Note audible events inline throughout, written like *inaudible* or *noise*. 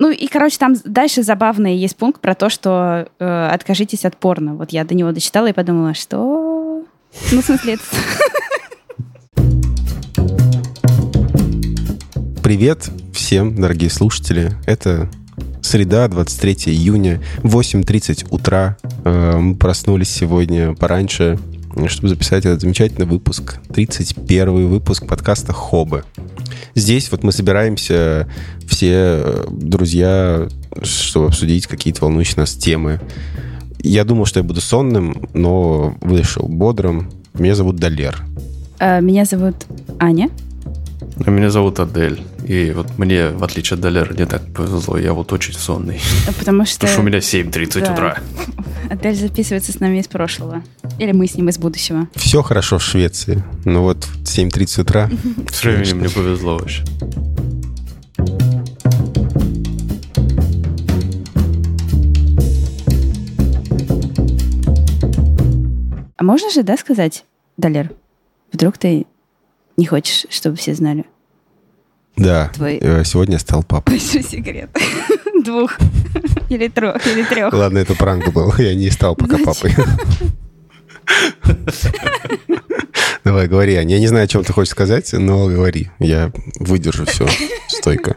Ну и, короче, там дальше забавный есть пункт про то, что э, откажитесь от порно. Вот я до него дочитала и подумала, что... Ну, в смысле, это... *laughs* Привет всем, дорогие слушатели. Это среда, 23 июня, 8.30 утра. Э, Мы проснулись сегодня пораньше, чтобы записать этот замечательный выпуск. 31 выпуск подкаста «Хобы». Здесь вот мы собираемся все э, друзья, чтобы обсудить какие-то волнующие нас темы. Я думал, что я буду сонным, но вышел бодрым. Меня зовут Далер. Э, Меня зовут Аня. А Меня зовут Адель. И вот мне, в отличие от Далера, не так повезло. Я вот очень сонный. Потому что... Потому что у меня 7.30 Да. утра. *laughs* Адель записывается с нами из прошлого. Или мы с ним из будущего. Все хорошо в Швеции. Но вот в 7.30 утра С временем мне повезло вообще. А можно же, да, сказать, Далер, вдруг ты не хочешь, чтобы все знали? Да, Твой- э, сегодня я стал папой. Большой секрет. *laughs* Двух. Или трех, или трех. Ладно, это пранк был. Я не стал пока папой. Давай, говори, Аня. Я не знаю, о чем ты хочешь сказать, но говори. Я выдержу все стойко.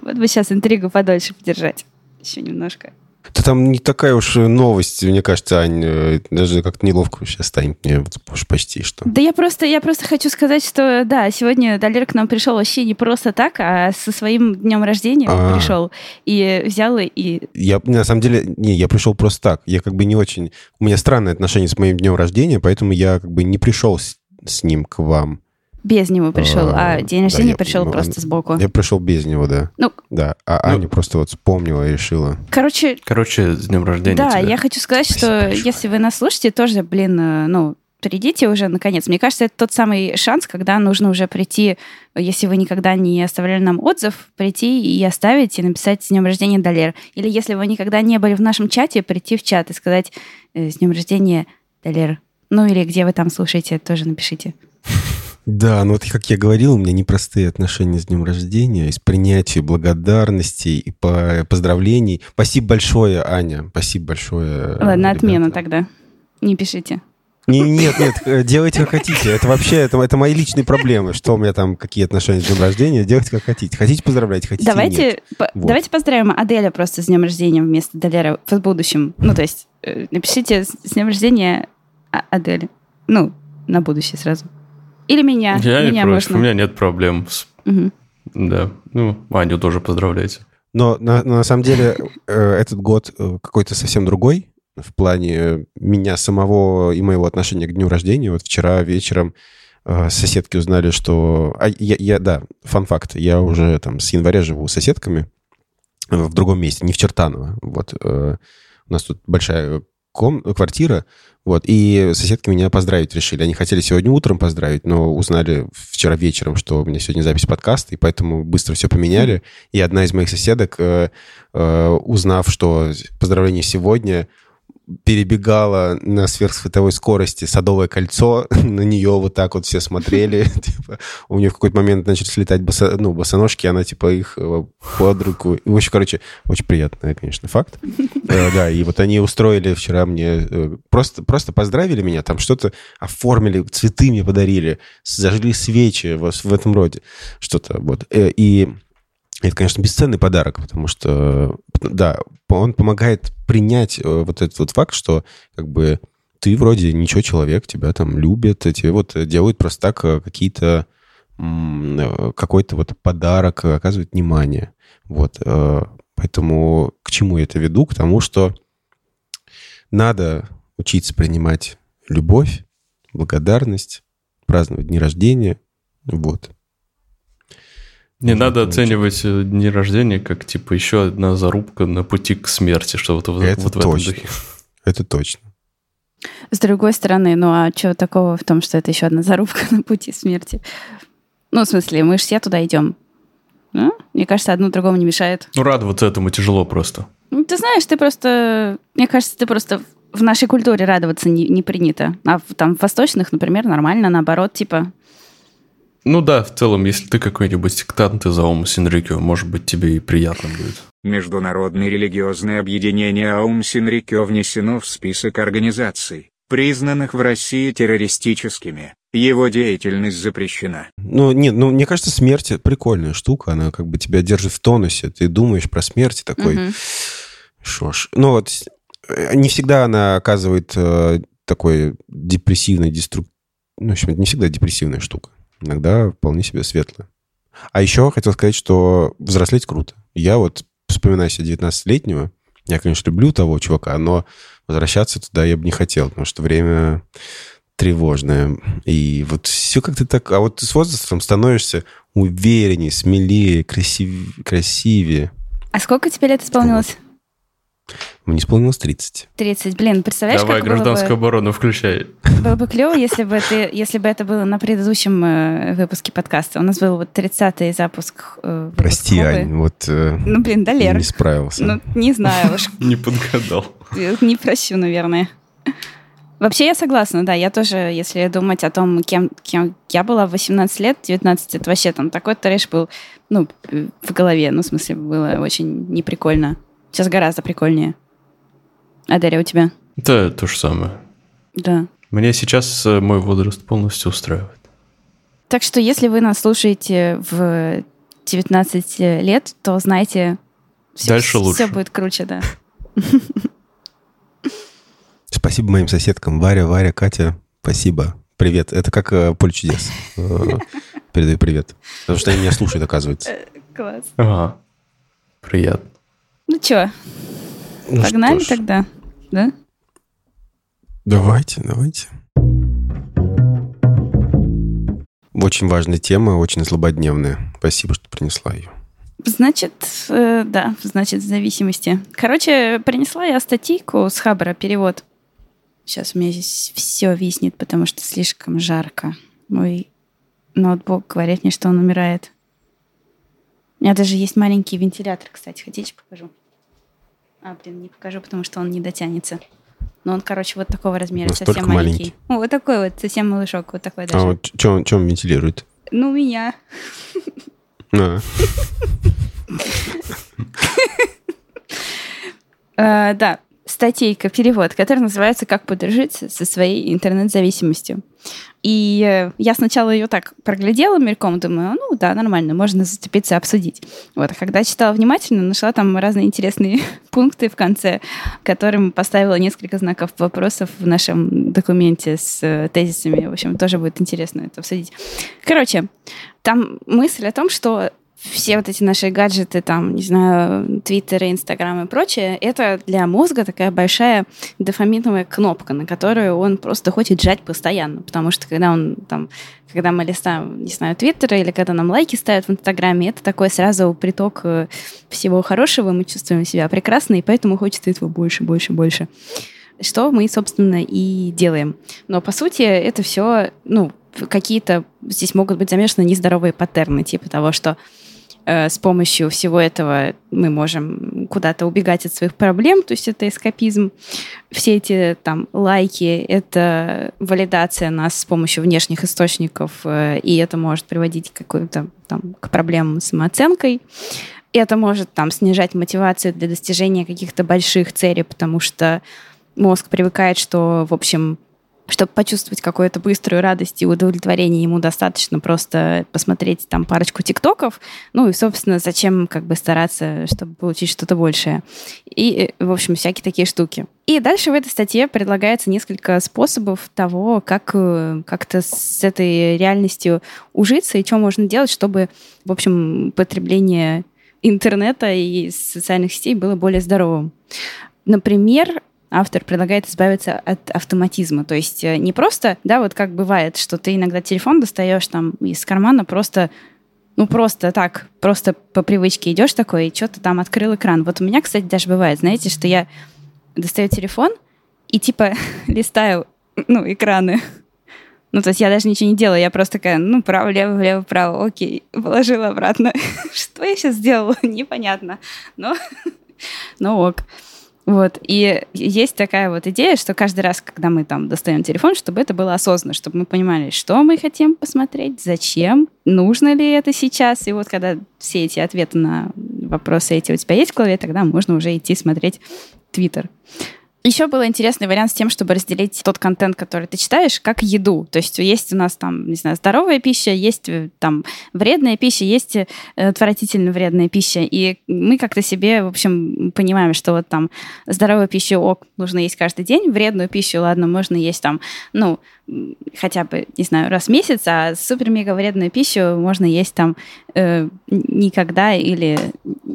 Вот бы сейчас интригу подольше подержать. Еще немножко. Да там не такая уж новость, мне кажется, Ань. э, Даже как-то неловко сейчас станет мне уж почти что. Да я просто, я просто хочу сказать, что да, сегодня Далер к нам пришел вообще не просто так, а со своим днем рождения А. пришел. И взял и- и... Я, на самом деле, не, я пришел просто так. Я как бы не очень... У меня странное отношение с моим днем рождения, поэтому я как бы не пришел с, с ним к вам. Без него пришел, А, а день да, рождения я пришел понимаю. просто сбоку. Я пришел без него, да. Ну, Да, а Ну- Аня просто вот вспомнила и решила. короче, Короче, с днем рождения да, тебя. я хочу сказать, Спасибо что большое. если вы нас слушаете, тоже, блин, э, ну, придите уже, наконец. Мне кажется, это тот самый шанс, когда нужно уже прийти, если вы никогда не оставляли нам отзыв, прийти и оставить, и написать «С днем рождения, Далер». Или если вы никогда не были в нашем чате, прийти в чат и сказать э, «С днем рождения, Далер». Ну или где вы там слушаете, тоже напишите. Да, ну вот как я говорил, у меня непростые отношения с днем рождения, из принятия благодарностей и по поздравлений. Спасибо большое, Аня. Спасибо большое. Ладно, ребята. отмена тогда. Не пишите. Не, нет, нет, э, делайте как хотите. Это вообще, это, это мои личные проблемы. Что у меня там, какие отношения с днем рождения, делайте как хотите. Хотите поздравлять, хотите нет. Давайте, по- Вот. давайте поздравим Аделя просто с днем рождения вместо Далера в будущем. Ну, то есть э, напишите с днем рождения А- Адели. Ну, на будущее сразу. Или меня. Я не меня против, можно. у меня нет проблем. с- Мгм. Да, ну, Аню тоже поздравляйте. Но на, на самом деле э, этот год э, какой-то совсем другой в плане э, меня самого и моего отношения к дню рождения. Вот вчера вечером соседки узнали, что... А я, я- да, фан-факт. Я уже там с января живу с соседками в другом месте, не в Чертаново. Вот. У нас тут большая ком- квартира, вот, и соседки меня поздравить решили. Они хотели сегодня утром поздравить, но узнали вчера вечером, что у меня сегодня запись подкаста, и поэтому быстро все поменяли. И одна из моих соседок, э, э, узнав, что поздравление сегодня, перебегала на сверхсветовой скорости Садовое кольцо, *laughs* на нее вот так вот все смотрели, *laughs* типа, у нее в какой-то момент начали слетать боса, ну, босоножки, она типа их э, под руку. И, в общем, короче, очень приятный, конечно, факт. *laughs* Э, Да, и вот они устроили вчера мне, э, просто, просто поздравили меня, там что-то оформили, цветы мне подарили, зажгли свечи вот в этом роде, что-то вот. И это, конечно, бесценный подарок, потому что, да, он помогает принять э, вот этот вот факт, что как бы ты вроде ничего человек, тебя там любят, тебе вот делают просто так э, какие-то э, какой-то вот подарок, оказывают внимание. Вот. Поэтому к чему я это веду? К тому, что надо учиться принимать любовь, благодарность, праздновать дни рождения. Вот. Не надо получить. оценивать э, дни рождения как, типа, еще одна зарубка на пути к смерти, что вот, в- Это вот в этом точно. духе. Это точно. С другой стороны, ну а что такого в том, что это еще одна зарубка *laughs* на пути смерти? Ну, в смысле, мы же все туда идем. Ну, Мне кажется, одно другому не мешает. Ну, радоваться этому тяжело просто. Ну, ты знаешь, ты просто... Мне кажется, ты просто в нашей культуре радоваться не, не принято. А в, там в восточных, например, нормально, наоборот, типа... Ну да, в целом, если ты какой-нибудь сектант из Аум Синрикё, может быть, тебе и приятно будет. Международное религиозное объединение Аум Синрикё внесено в список организаций, признанных в России террористическими. Его деятельность запрещена. Ну, нет, ну, мне кажется, смерть — прикольная штука. Она как бы тебя держит в тонусе. Ты думаешь про смерть такой... Что ж. Ну вот, э, не всегда она оказывает э, такой депрессивный, деструк... Ну, в общем, это не всегда депрессивная штука. Иногда вполне себе светлая. А еще хотел сказать, что взрослеть круто. Я вот вспоминаю себя 19-летнего. Я, конечно, люблю того чувака, но возвращаться туда я бы не хотел, потому что время тревожное. И вот все как-то так... А вот ты с возрастом становишься увереннее, смелее, красив... красивее. А сколько тебе лет исполнилось? Мне исполнилось 30. 30. Блин, представляешь, Давай как было гражданскую бы, оборону включай. было бы клево, если бы, ты, если бы это было на предыдущем э, выпуске подкаста. У нас был вот 30-й запуск. э, выпуск Прости, Хобби. Ань, вот э, Ну, блин, да, Лер. не справился. Ну, не знаю уж. *laughs* Не подгадал. Не прощу, наверное. Вообще я согласна, да. Я тоже, если думать о том, кем, кем я была в 18 лет, 19, это вообще там такой трэш был, ну, в голове. Ну, в смысле, было очень неприкольно. Сейчас гораздо прикольнее. А Дарья, у тебя? Да, то же самое. Да. Мне сейчас э, мой возраст полностью устраивает. Так что, если вы нас слушаете в 19 лет, то знайте, все, Дальше лучше. Все будет круче, да. Спасибо моим соседкам. Варя, Варя, Катя, спасибо. Привет. Это как э, поле чудес. Э, Передаю привет. Потому что они меня слушают, оказывается. Класс. Ага. Приятно. Ну что, Ну погнали что ж, тогда, да? Давайте, давайте. Очень важная тема, очень злободневная. Спасибо, что принесла ее. Значит, э, да, значит, в зависимости. Короче, принесла я статейку с Хабара, перевод. Сейчас у меня здесь все виснет, потому что слишком жарко. Мой ноутбук говорит мне, что он умирает. У меня даже есть маленький вентилятор, кстати. Хотите, покажу? А, блин, не покажу, потому что он не дотянется. Но он, короче, вот такого размера, Настолько совсем маленький. маленький. О, вот такой вот, совсем малышок, вот такой даже. А вот что он, он вентилирует? Ну, меня. А, *laughs* Э, да, статейка, перевод, который называется «Как подружиться со своей интернет-зависимостью». И э, я сначала ее так проглядела мельком, думаю, ну да, нормально, можно зацепиться, обсудить. Вот, а когда читала внимательно, нашла там разные интересные *laughs* пункты в конце, которым поставила несколько знаков вопросов в нашем документе с э, тезисами. В общем, тоже будет интересно это обсудить. Короче, там мысль о том, что все вот эти наши гаджеты, там, не знаю, Твиттеры, Инстаграм и прочее, это для мозга такая большая дофаминовая кнопка, на которую он просто хочет жать постоянно, потому что когда он там, когда мы листаем, не знаю, Твиттеры или когда нам лайки ставят в Инстаграме, это такой сразу приток э, всего хорошего, мы чувствуем себя прекрасно, и поэтому хочется этого больше, больше, больше. Что мы, собственно, и делаем. Но, по сути, это все, ну, какие-то здесь могут быть замешаны нездоровые паттерны, типа того, что с помощью всего этого мы можем куда-то убегать от своих проблем, то есть это эскапизм. Все эти там лайки — это валидация нас с помощью внешних источников, э, и это может приводить к какой-то там к проблемам с самооценкой. Это может там снижать мотивацию для достижения каких-то больших целей, потому что мозг привыкает, что, в общем, чтобы почувствовать какую-то быструю радость и удовлетворение, ему достаточно просто посмотреть там парочку тиктоков. Ну и, собственно, зачем как бы стараться, чтобы получить что-то большее. И, э, в общем, всякие такие штуки. И дальше в этой статье предлагается несколько способов того, как э, как-то с этой реальностью ужиться и что можно делать, чтобы, в общем, потребление интернета и социальных сетей было более здоровым. Например, автор предлагает избавиться от автоматизма. То есть э, не просто, да, вот как бывает, что ты иногда телефон достаешь там из кармана просто ну, просто так, просто по привычке идешь такой, и что-то там открыл экран. Вот у меня, кстати, даже бывает, знаете, что я достаю телефон и типа *laughs* листаю, ну, экраны. Ну, то есть я даже ничего не делаю, я просто такая, ну, право, лево, лево, право, окей, положила обратно. *laughs* Что я сейчас сделала, *laughs* непонятно. Но, но ок. Вот. И есть такая вот идея, что каждый раз, когда мы там достаем телефон, чтобы это было осознанно, чтобы мы понимали, что мы хотим посмотреть, зачем, нужно ли это сейчас. И вот когда все эти ответы на вопросы эти у тебя есть в голове, тогда можно уже идти смотреть Твиттер. Еще был интересный вариант с тем, чтобы разделить тот контент, который ты читаешь, как еду. То есть есть у нас там, не знаю, здоровая пища, есть э, там вредная пища, есть э, отвратительно вредная пища. И мы как-то себе, в общем, понимаем, что вот там здоровую пищу ок, нужно есть каждый день, вредную пищу, ладно, можно есть там, ну, хотя бы, не знаю, раз в месяц, а супер-мега вредную пищу можно есть там э, никогда или,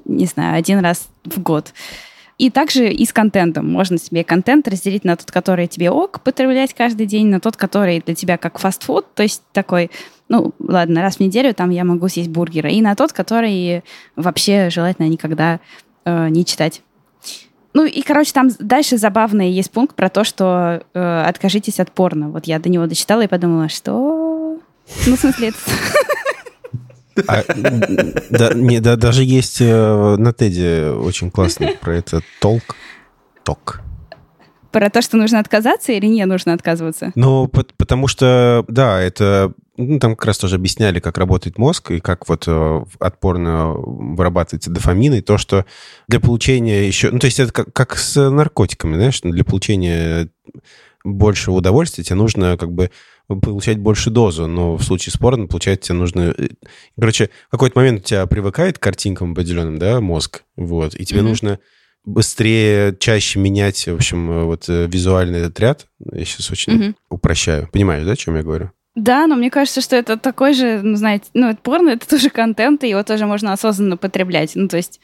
не знаю, один раз в год. И также и с контентом. Можно себе контент разделить на тот, который тебе ок потреблять каждый день, на тот, который для тебя как фастфуд, то есть такой, ну, ладно, раз в неделю там я могу съесть бургеры, и на тот, который вообще желательно никогда э, не читать. Ну и, короче, там дальше забавный есть пункт про то, что э, откажитесь от порно. Вот я до него дочитала и подумала, что... Ну, в смысле, это... *laughs* А, да, не, да, даже есть э, на Теде очень классный про это толк. Ток. Про то, что нужно отказаться или не нужно отказываться? Ну, потому что, да, это ну, там как раз тоже объясняли, как работает мозг и как вот э, отпорно вырабатывается дофамин, и то, что для получения еще... Ну, то есть это как, как с наркотиками, знаешь, для получения большего удовольствия тебе нужно как бы получать больше дозу, но в случае с порно, получается, тебе нужно... Э, короче, в какой-то момент у тебя привыкает к картинкам определенным, да, мозг, вот, и тебе mm-hmm. нужно быстрее, чаще менять, в общем, э, вот э, визуальный этот ряд. Я сейчас очень mm-hmm. упрощаю. Понимаешь, да, о чем я говорю? Да, но мне кажется, что это такой же, ну, знаете, ну, это порно, это тоже контент, и его тоже можно осознанно потреблять. Ну, то есть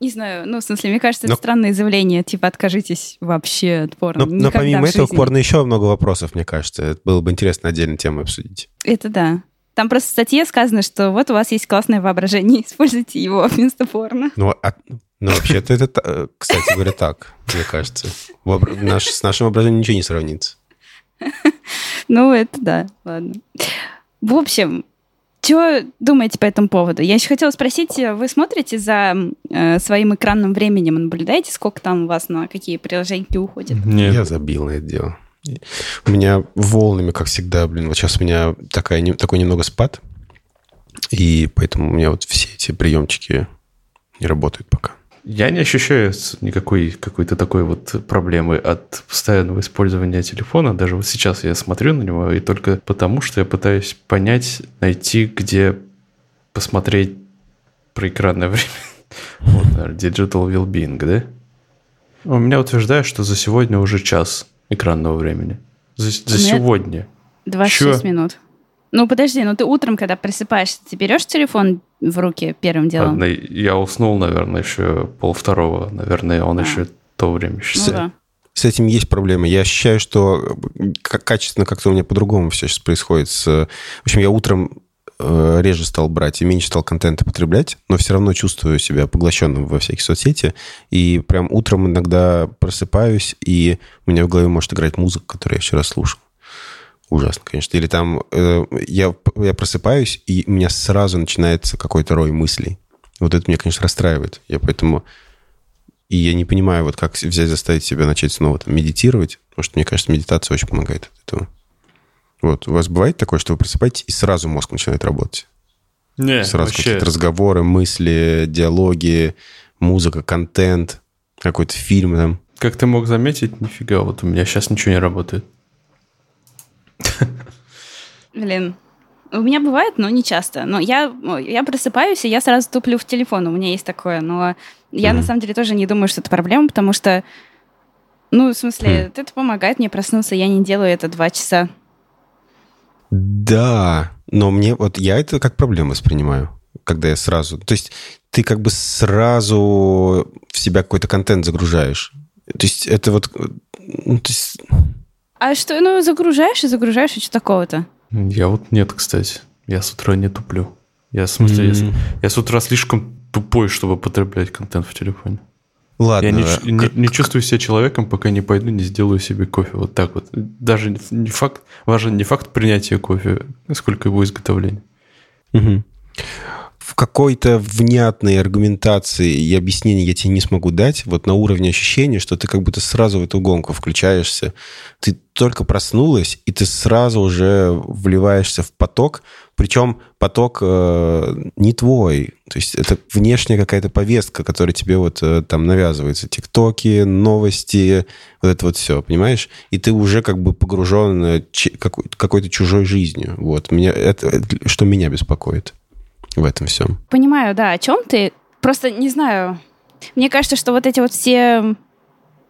не знаю, ну, в смысле, мне кажется, это странное заявление, типа, откажитесь вообще от порно. Но, но помимо этого, к порно еще много вопросов, мне кажется. Это было бы интересно отдельно тему обсудить. Это да. Там просто в статье сказано, что вот у вас есть классное воображение, *laughs* используйте его вместо порно. Ну, а, ну вообще-то это, кстати говоря, так, мне кажется. Наш, с нашим воображением ничего не сравнится. *laughs* Ну, это да, ладно. В общем, что думаете по этому поводу? Я еще хотела спросить, вы смотрите за э, своим экранным временем, наблюдаете, сколько там у вас на какие приложения уходит? Нет. Я забил на это дело. У меня волнами, как всегда, блин, вот сейчас у меня такая, не, такой немного спад, и поэтому у меня вот все эти приемчики не работают пока. Я не ощущаю никакой какой-то такой вот проблемы от постоянного использования телефона. Даже вот сейчас я смотрю на него, и только потому, что я пытаюсь понять, найти, где посмотреть про экранное *laughs* время. Вот, Digital Wellbeing, да? У меня утверждают, что за сегодня уже час экранного времени. За, за сегодня. 26 Чё? минут. Ну, подожди, ну ты утром, когда просыпаешься, ты берешь телефон в руки первым делом? Ладно, я уснул, наверное, еще пол второго. Наверное, он а. еще то время еще. Ну, да. С этим есть проблема. Я ощущаю, что качественно как-то у меня по-другому все сейчас происходит. В общем, я утром э, реже стал брать и меньше стал контента потреблять, но все равно чувствую себя поглощенным во всякие соцсети. И прям утром иногда просыпаюсь, и у меня в голове может играть музыка, которую я вчера слушал. Ужасно, конечно. Или там э, я, я просыпаюсь, и у меня сразу начинается какой-то рой мыслей. Вот это меня, конечно, расстраивает. Я поэтому... И я не понимаю, вот как взять, заставить себя начать снова там, медитировать, потому что, мне кажется, медитация очень помогает от этого. Вот, у вас бывает такое, что вы просыпаетесь, и сразу мозг начинает работать? Не, Сразу вообще... какие-то разговоры, мысли, диалоги, музыка, контент, какой-то фильм там. Как ты мог заметить, нифига, вот у меня сейчас ничего не работает. *laughs* Блин, у меня бывает, но не часто. Но я, я просыпаюсь, и я сразу туплю в телефон. У меня есть такое. Но я mm-hmm. на самом деле тоже не думаю, что это проблема, потому что, ну, в смысле, mm. это помогает мне проснуться. Я не делаю это два часа. Да, но мне вот я это как проблему воспринимаю, когда я сразу... То есть ты как бы сразу в себя какой-то контент загружаешь. То есть это вот... Ну, то есть а что, ну, загружаешь и загружаешь, и что такого-то? Я вот нет, кстати. Я с утра не туплю. Я, в смысле, mm-hmm. я, я с утра слишком тупой, чтобы потреблять контент в телефоне. Ладно. Я не, как... не, не чувствую себя человеком, пока не пойду, не сделаю себе кофе. Вот так вот. Даже не факт, важен не факт принятия кофе, сколько его изготовления. Угу. В какой-то внятной аргументации и объяснении я тебе не смогу дать, вот на уровне ощущения, что ты как будто сразу в эту гонку включаешься. Ты только проснулась, и ты сразу уже вливаешься в поток, причем поток э, не твой. То есть это внешняя какая-то повестка, которая тебе вот э, там навязывается. Тиктоки, новости, вот это вот все, понимаешь? И ты уже как бы погружен э, какой- какой-то чужой жизнью. Вот. Меня, это, это, что меня беспокоит в этом всем. Понимаю, да, о чем ты. Просто не знаю. Мне кажется, что вот эти вот все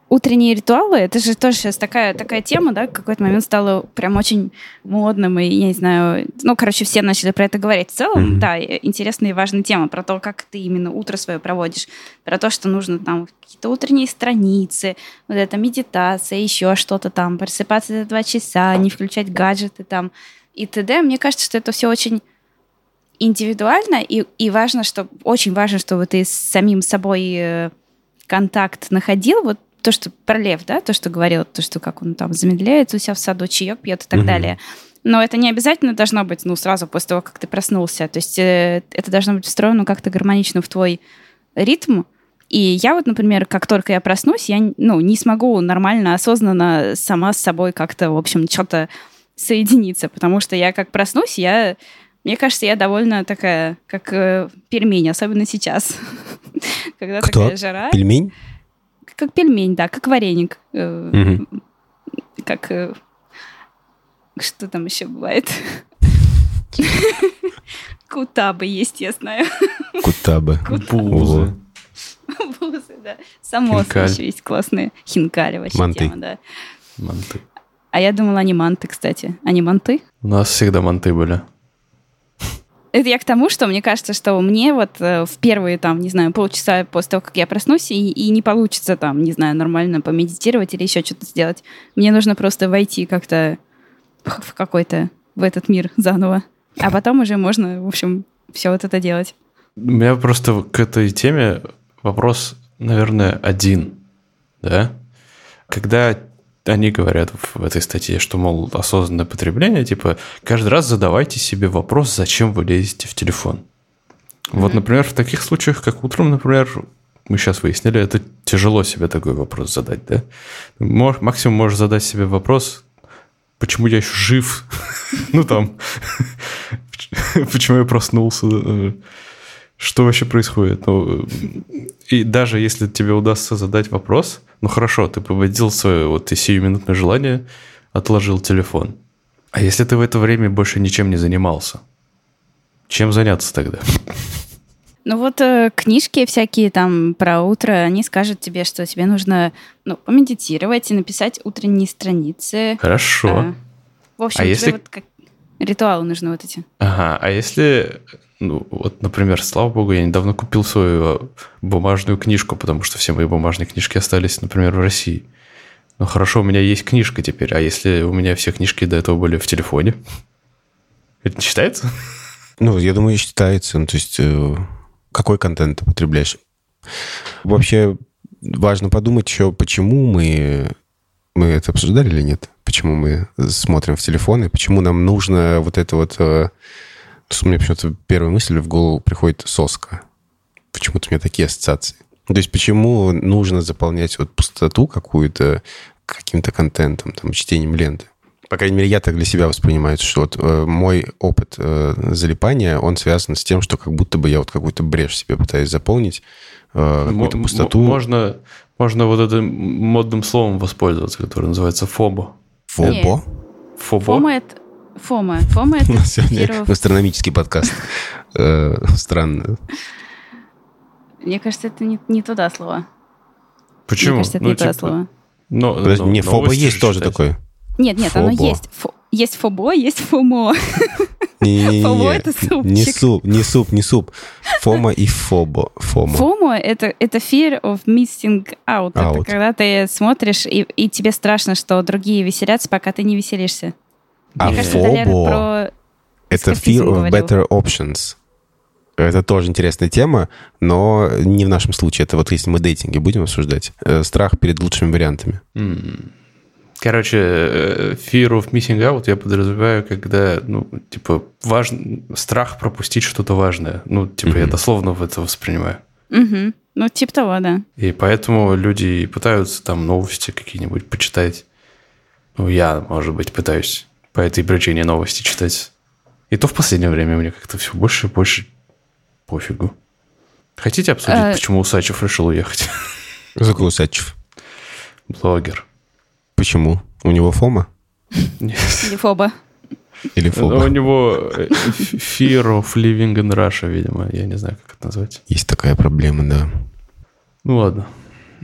утренние ритуалы, это же тоже сейчас такая, такая тема, да, в какой-то момент стало прям очень модным, и, я не знаю, ну, короче, все начали про это говорить. В целом, mm-hmm. да, интересная и важная тема про то, как ты именно утро свое проводишь, про то, что нужно там какие-то утренние страницы, вот эта медитация, еще что-то там, просыпаться за два часа, не включать гаджеты там и т.д. Мне кажется, что это все очень индивидуально, и, и важно, что очень важно, чтобы ты с самим собой э, контакт находил, вот то, что про лев, да, то, что говорил, то, что как он там замедляется у себя в саду, чаек пьет и так угу. далее. Но это не обязательно должно быть, ну, сразу после того, как ты проснулся. То есть э, это должно быть встроено как-то гармонично в твой ритм. И я вот, например, как только я проснусь, я, ну, не смогу нормально, осознанно сама с собой как-то, в общем, что-то соединиться, потому что я как проснусь, я мне кажется, я довольно такая, как э, пельмень, особенно сейчас. *laughs* Когда Кто? такая жара. Пельмень? Как пельмень, да, как вареник. Э, как... Э, что там еще бывает? *laughs* Кутабы есть, я знаю. Кутабы. Бузы. Бузы, да. Самосы еще есть классные. Хинкали вообще манты. тема, да. Манты. А я думала, они манты, кстати. Они манты? У нас всегда манты были. Это я к тому, что мне кажется, что мне вот э, в первые, там, не знаю, полчаса после того, как я проснусь, и, и не получится там, не знаю, нормально помедитировать или еще что-то сделать. Мне нужно просто войти как-то в какой-то, в этот мир заново. А потом уже можно, в общем, все вот это делать. У меня просто к этой теме вопрос, наверное, один, да? Когда они говорят в этой статье, что, мол, осознанное потребление, типа, каждый раз задавайте себе вопрос, зачем вы лезете в телефон. Mm-hmm. Вот, например, в таких случаях, как утром, например, мы сейчас выяснили, это тяжело себе такой вопрос задать, да? Мож, максимум можешь задать себе вопрос, почему я еще жив? *laughs* Ну, там, *laughs* почему я проснулся? Что вообще происходит? Ну, и даже если тебе удастся задать вопрос, ну хорошо, ты победил свое вот и сиюминутное желание, отложил телефон. А если ты в это время больше ничем не занимался? Чем заняться тогда? Ну вот э, книжки всякие там про утро, они скажут тебе, что тебе нужно ну, помедитировать и написать утренние страницы. Хорошо. А, в общем, а если... вот как... ритуалы нужны вот эти. Ага, а если ну, вот, например, слава богу, я недавно купил свою бумажную книжку, потому что все мои бумажные книжки остались, например, в России. Ну, хорошо, у меня есть книжка теперь, а если у меня все книжки до этого были в телефоне? Это не считается? Ну, я думаю, считается. Ну, то есть, э, какой контент ты потребляешь? Вообще, важно подумать еще, почему мы... Мы это обсуждали или нет? Почему мы смотрим в телефоны? Почему нам нужно вот это вот э, мне почему-то первая мысль в голову приходит соска. Почему-то у меня такие ассоциации. То есть почему нужно заполнять вот пустоту какую-то каким-то контентом, там, чтением ленты? По крайней мере, я так для себя воспринимаю, что вот э, мой опыт э, залипания, он связан с тем, что как будто бы я вот какую-то брешь себе пытаюсь заполнить, э, какую-то пустоту. Можно, можно вот этим модным словом воспользоваться, которое называется фобо. Фобо? Фобо? Фома это Фома. Фома это первый... Астрономический подкаст. *laughs* Э, странно. Мне кажется, это не, не туда слово. Почему? Мне кажется, это ну, не типа... туда слово. Но, но, не, фоба есть тоже такое. Нет, нет, оно есть. Есть фобо, есть фомо. Не, *laughs* Фомо это супчик. Не суп, не суп, не суп. Фома и фобо. Фомо. Фомо это, это fear of missing out. out. Это когда ты смотришь, и, и тебе страшно, что другие веселятся, пока ты не веселишься. А FOBO — это Fear of Better Options. Это тоже интересная тема, но не в нашем случае. Это вот если мы дейтинги будем обсуждать. Э, страх перед лучшими вариантами. Короче, э, fear of missing out я подразумеваю, когда, ну, типа, важно, страх пропустить что-то важное. Ну, типа, Мгм. я дословно в это воспринимаю. Угу. Ну, типа того, да. И поэтому люди пытаются там новости какие-нибудь почитать. Ну, я, может быть, пытаюсь по этой причине новости читать. И то в последнее время мне как-то все больше и больше пофигу. Хотите обсудить, Э. почему Усачев решил уехать? Какой Усачев? Блогер. Почему? У него фома? Нет. Или фоба. Или Ну, фоба? У него э, fear of living in Russia, видимо. Я не знаю, как это назвать. Есть такая проблема, да. Ну ладно.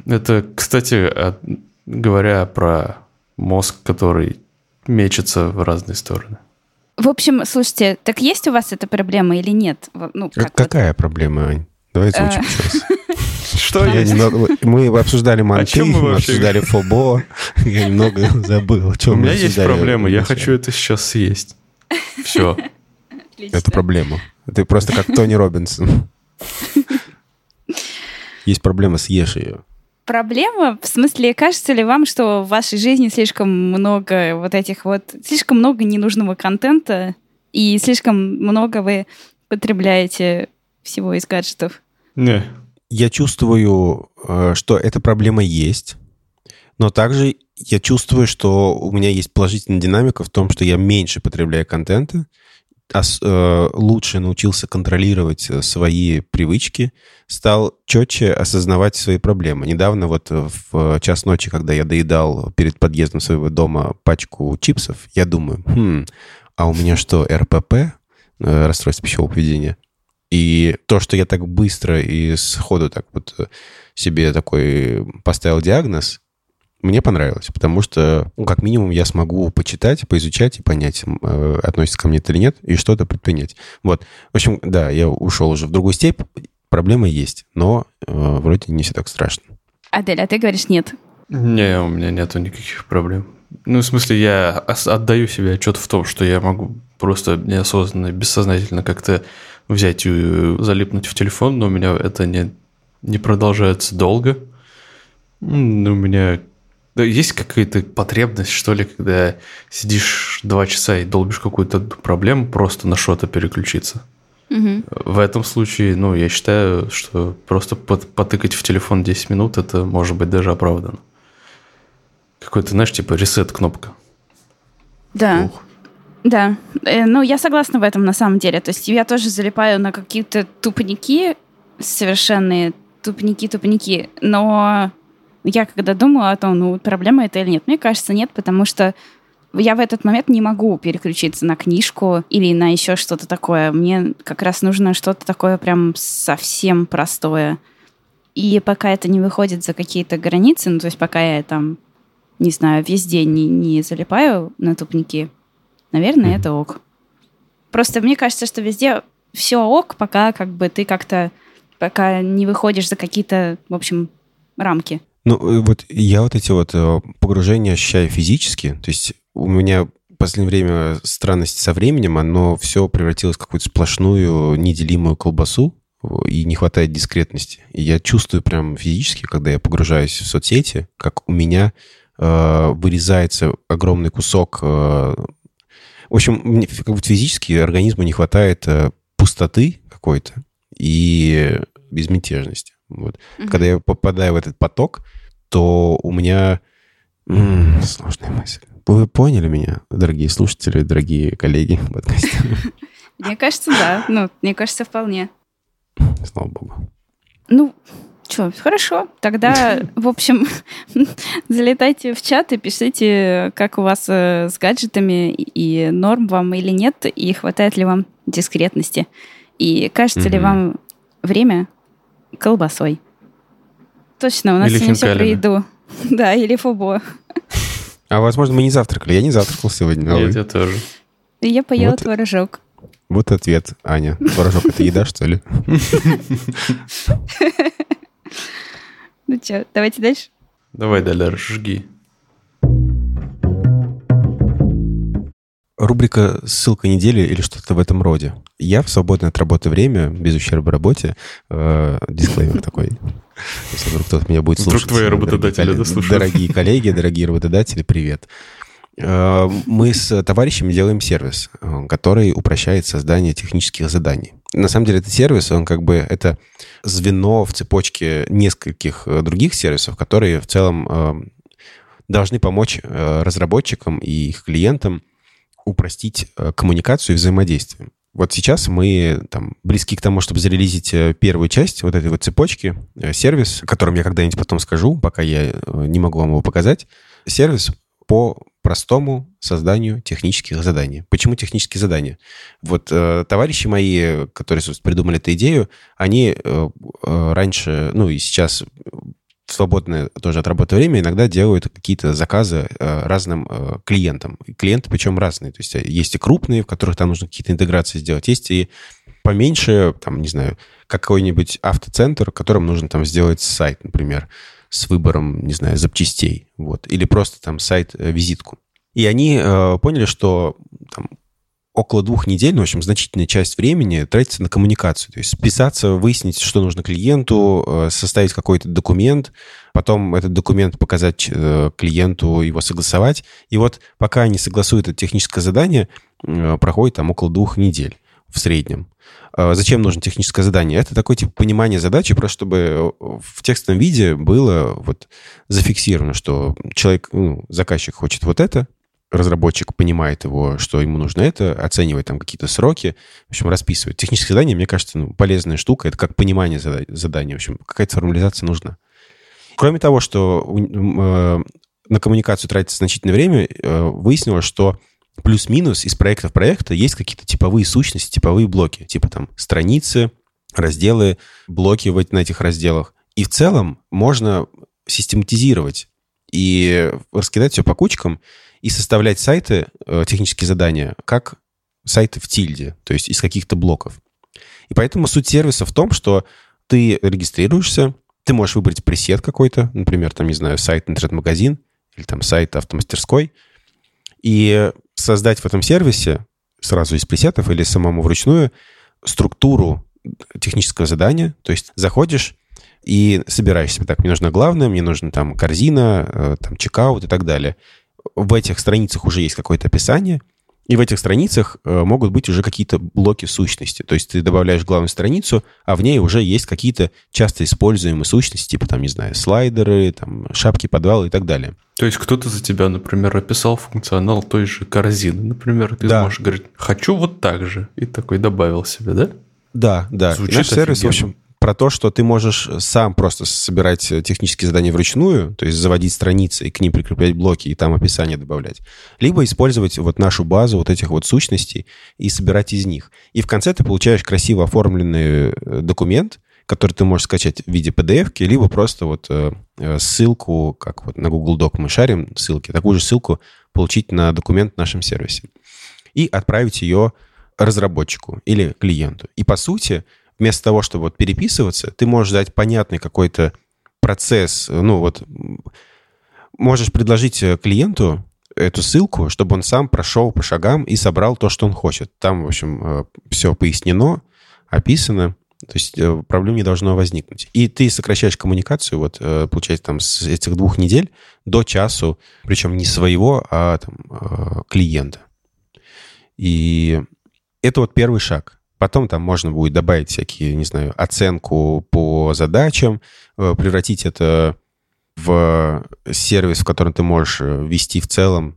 Это, кстати, говоря про мозг, который мечется в разные стороны. В общем, слушайте, так есть у вас эта проблема или нет? Вот, Ну, Как- как вот- Какая проблема, Ань? Давай озвучим Э. раз. *laughs* Что Я немного- Мы обсуждали манты, мы обсуждали фобо. *laughs* Я немного забыл, о чем У мы меня есть проблема, я хочу это сейчас съесть. Все. Отлично. Это проблема. Ты просто как Тони Робинсон. *laughs* Есть проблема, съешь ее. Проблема, в смысле, кажется ли вам, что в вашей жизни слишком много вот этих вот, слишком много ненужного контента и слишком много вы потребляете всего из гаджетов? Не. Я чувствую, э, что эта проблема есть, но также я чувствую, что у меня есть положительная динамика в том, что я меньше потребляю контента, лучше научился контролировать э, свои привычки, стал четче осознавать свои проблемы. Недавно вот э, в час ночи, когда я доедал перед подъездом своего дома пачку чипсов, я думаю, «Хм, а у меня что, РПП, э, расстройство пищевого поведения? И то, что я так быстро и сходу так вот э, себе такой поставил диагноз, мне понравилось, потому что, ну, как минимум, я смогу почитать, поизучать и понять, э, относится ко мне это или нет, и что-то предпринять. Вот. В общем, да, я ушел уже в другую степь. Проблема есть, но э, вроде не все так страшно. Адель, а ты говоришь нет. Не, у меня нету никаких проблем. Ну, в смысле, я отдаю себе отчет в том, что я могу просто неосознанно, бессознательно как-то взять и залипнуть в телефон, но у меня это не, не продолжается долго. У меня есть какая-то потребность, что ли, когда сидишь два часа и долбишь какую-то проблему, просто на что-то переключиться. Мгм. В этом случае, ну, я считаю, что просто пот- потыкать в телефон 10 минут, это может быть даже оправдано. Какой-то, знаешь, типа ресет-кнопка. Да. Ух. Да, Э, ну я согласна в этом на самом деле. То есть я тоже залипаю на какие-то тупники, совершенные тупники-тупники, но я когда думаю о том, ну проблема это или нет, мне кажется нет, потому что я в этот момент не могу переключиться на книжку или на еще что-то такое. Мне как раз нужно что-то такое прям совсем простое. И пока это не выходит за какие-то границы, ну то есть пока я там, не знаю, весь день не, не залипаю на тупники, Наверное, это ок. Просто мне кажется, что везде все ок, пока как бы ты как-то пока не выходишь за какие-то, в общем, рамки. Ну, э, вот я вот эти вот э, погружения ощущаю физически. То есть у меня в последнее время странность со временем, оно все превратилось в какую-то сплошную неделимую колбасу, и не хватает дискретности. И я чувствую прям физически, когда я погружаюсь в соцсети, как у меня э, вырезается огромный кусок... э, в общем, мне как будто физически организму не хватает э, пустоты какой-то и безмятежности. Вот. Когда я попадаю в этот поток, то у меня м, сложная мысль. Вы поняли меня, дорогие слушатели, дорогие коллеги подкаста? *laughs* Мне кажется, да. Ну, мне кажется, вполне. Слава богу. Ну, что, хорошо. Тогда, в общем, *laughs* залетайте в чат и пишите, как у вас э, с гаджетами и норм вам или нет, и хватает ли вам дискретности. И кажется ли вам время колбасой. Точно, у нас Или сегодня все про еду. Да, или фобо. А возможно, мы не завтракали. Я не завтракал сегодня. а вы? Нет, я тоже. Я поела Вот. творожок. Вот ответ, Аня. Творожок — это еда, что ли? *laughs* Ну что, давайте дальше. Давай, Далер, жги. Рубрика «Ссылка недели» или что-то в этом роде. Я в свободное от работы время, без ущерба работе, э, дисклеймер такой, если вдруг кто-то меня будет слушать. Вдруг твои работодатели дослушают. дорогие коллеги, дорогие работодатели, привет. Э, Мы с товарищами делаем сервис, э, который упрощает создание технических заданий. На самом деле этот сервис, он как бы это звено в цепочке нескольких э, других сервисов, которые в целом должны помочь разработчикам и их клиентам упростить э, коммуникацию и взаимодействие. Вот сейчас мы там, близки к тому, чтобы зарелизить э, первую часть вот этой вот цепочки, э, сервис, о котором я когда-нибудь потом скажу, пока я не могу вам его показать. Сервис по простому созданию технических заданий. Почему технические задания? Вот э, товарищи мои, которые придумали эту идею, они э, раньше, ну и сейчас свободное тоже от работы время иногда делают какие-то заказы э, разным э, клиентам. И Клиенты причем разные. То есть э, есть и крупные, в которых там нужно какие-то интеграции сделать. Есть и поменьше, там, не знаю, какой-нибудь автоцентр, которым нужно там сделать сайт, например, с выбором, не знаю, запчастей. Вот. Или просто там сайт-визитку. И они э, поняли, что там, около двух недель, ну, в общем, значительная часть времени тратится на коммуникацию. То есть списаться, выяснить, что нужно клиенту, э, составить какой-то документ, потом этот документ показать э, клиенту, его согласовать. И вот пока они согласуют это техническое задание, э, проходит там около двух недель в среднем. Зачем нужно техническое задание? Это такое типа понимание задачи, просто чтобы в текстовом виде было вот зафиксировано, что человек, ну, заказчик хочет вот это, разработчик понимает его, что ему нужно это, оценивает там какие-то сроки, в общем, расписывает. Техническое задание, мне кажется, ну, полезная штука. Это как понимание зада- задания. В общем, какая-то формализация нужна. Кроме того, что э, на коммуникацию тратится значительное время, э, выяснилось, что плюс-минус из проекта в проект есть какие-то типовые сущности, типовые блоки. Типа там страницы, разделы, блоки в эт- на этих разделах. И в целом можно систематизировать и раскидать все по кучкам и составлять сайты, э, технические задания, как сайты в тильде, то есть из каких-то блоков. И поэтому суть сервиса в том, что ты регистрируешься, ты можешь выбрать пресет какой-то, например, там, не знаю, сайт интернет-магазин или там сайт автомастерской, и создать в этом сервисе сразу из пресетов или самому вручную структуру технического задания. То есть заходишь и собираешь себе, так, мне нужно главное, мне нужно там корзина, э, там чекаут и так далее. В этих страницах уже есть какое-то описание, и в этих страницах э, могут быть уже какие-то блоки сущности. То есть ты добавляешь главную страницу, а в ней уже есть какие-то часто используемые сущности, типа там, не знаю, слайдеры, там, шапки подвала и так далее. То есть кто-то за тебя, например, описал функционал той же корзины, например, ты Да. можешь говорить, хочу вот так же, и такой добавил себе, да? Да, да. Звучит И наш сервис, в офигенно. общем, про то, что ты можешь сам просто собирать э, технические задания вручную, то есть заводить страницы и к ним прикреплять блоки и там описание добавлять. Либо использовать вот нашу базу вот этих вот сущностей и собирать из них. И в конце ты получаешь красиво оформленный э, документ, который ты можешь скачать в виде PDF, либо просто вот э, ссылку, как вот на Google Doc мы шарим ссылки, такую же ссылку получить на документ в нашем сервисе. И отправить ее разработчику или клиенту. И по сути, вместо того, чтобы вот переписываться, ты можешь дать понятный какой-то процесс, ну вот можешь предложить э, клиенту эту ссылку, чтобы он сам прошел по шагам и собрал то, что он хочет. Там, в общем, все пояснено, описано, то есть э, проблем не должно возникнуть. И ты сокращаешь коммуникацию, вот, э, получается, там, с этих двух недель до часу, причем не своего, а там, э, клиента. И это вот первый шаг. Потом там можно будет добавить всякие, не знаю, оценку по задачам, э, превратить это в сервис, в котором ты можешь э, ввести в целом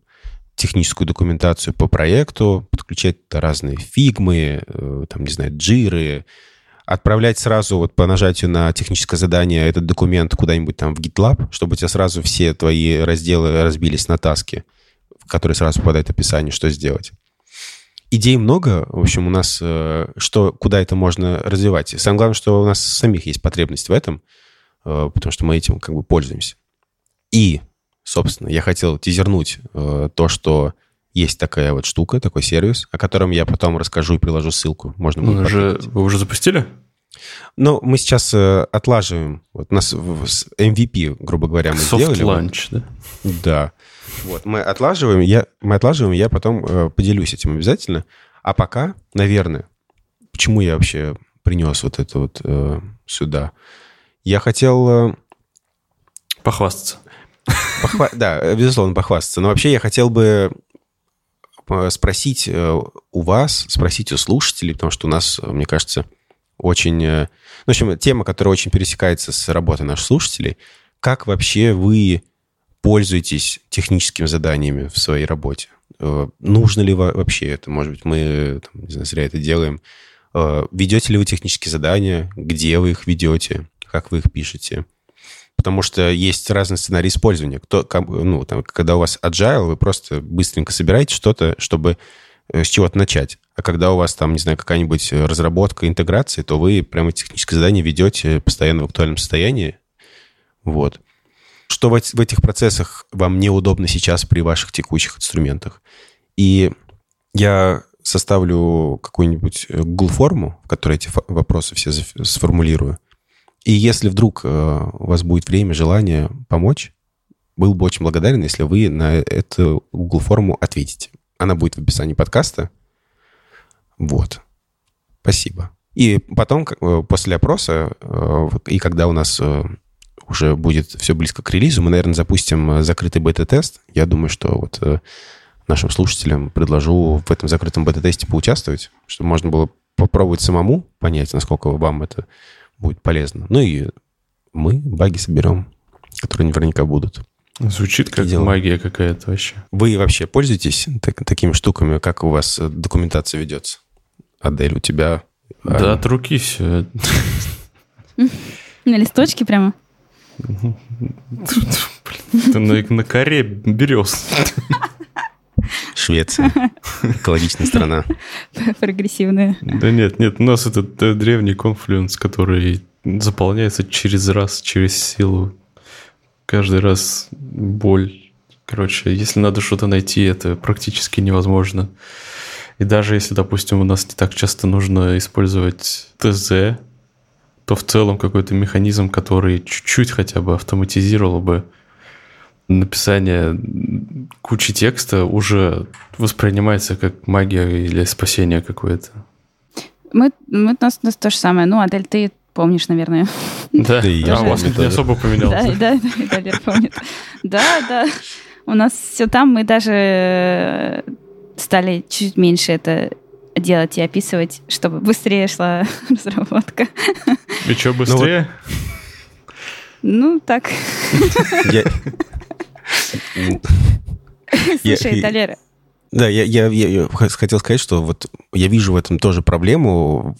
техническую документацию по проекту, подключать разные фигмы, э, там, не знаю, джиры, отправлять сразу вот по нажатию на техническое задание этот документ куда-нибудь там в GitLab, чтобы у тебя сразу все твои разделы разбились на таски, в которые сразу попадает описание, что сделать. Идей много, в общем, у нас, э, что, куда это можно развивать. Самое главное, что у нас самих есть потребность в этом, э, потому что мы этим как бы пользуемся. И, собственно, я хотел тизернуть э, то, что есть такая вот штука, такой сервис, о котором я потом расскажу и приложу ссылку. Можно будет уже, вы уже запустили? Ну, мы сейчас э, отлаживаем. Вот у нас MVP, грубо говоря, мы Soft сделали. launch, да? Да. Вот, мы отлаживаем, я, мы отлаживаем, я потом э, поделюсь этим обязательно. А пока, наверное, почему я вообще принес вот это вот э, сюда? Я хотел... э, Похвастаться. Похва- Да, безусловно, похвастаться. Но вообще я хотел бы э, спросить э, у вас, спросить у слушателей, потому что у нас, э, мне кажется, очень... э, ну, В общем, тема, которая очень пересекается с работой наших слушателей. Как вообще вы пользуетесь техническими заданиями в своей работе? Э, Нужно ли во- вообще это? Может быть, мы там, не знаю, зря это делаем. Э, Ведете ли вы технические задания? Где вы их ведете? Как вы их пишете? Потому что есть разные сценарии использования. Кто, ну, там, когда у вас agile, вы просто быстренько собираете что-то, чтобы с чего-то начать. А когда у вас там, не знаю, какая-нибудь э, разработка, интеграция, то вы прямо техническое задание ведете постоянно в актуальном состоянии. Вот. Что в, в этих процессах вам неудобно сейчас при ваших текущих инструментах? И я составлю какую-нибудь э, Google форму, в которой эти вопросы все сформулирую. И если вдруг э, у вас будет время, желание помочь, был бы очень благодарен, если вы на эту Google форму ответите. Она будет в описании подкаста. Вот. Спасибо. И потом, э, после опроса, э, и когда у нас э, уже будет все близко к релизу, мы, наверное, запустим закрытый бета-тест. Я думаю, что вот нашим слушателям предложу в этом закрытом бета-тесте поучаствовать, чтобы можно было попробовать самому понять, насколько вам это будет полезно. Ну и мы баги соберем, которые наверняка будут. Звучит как дела. магия какая-то вообще. Вы вообще пользуетесь так- такими штуками? Как у вас э, документация ведется? Адель, у тебя... а, Да, от руки все. На листочке прямо. Ты на, на коре берез. Швеция. Экологичная страна. Прогрессивная. Да нет, нет, у нас этот э, древний конфлюенс, который заполняется через раз, через силу. Каждый раз боль. Короче, если надо что-то найти, это практически невозможно. И даже если, допустим, у нас не так часто нужно использовать ТЗ, то в целом какой-то механизм, который чуть-чуть хотя бы автоматизировал бы написание кучи текста, уже воспринимается как магия или спасение какое-то. Мы, мы, у, нас, у нас то же самое. Ну, Адель, ты помнишь, наверное. Да, Да и я а у вас не особо Да, поменялось. да, да, Далер помнит. Да, да. У нас все там. Мы даже э, стали чуть меньше это делать и описывать, чтобы быстрее шла *laughs* разработка. И что, быстрее? Ну, так. Я- Я- Слушай, Далер, Да, я, я, я- хотел сказать, что вот я вижу в этом тоже проблему.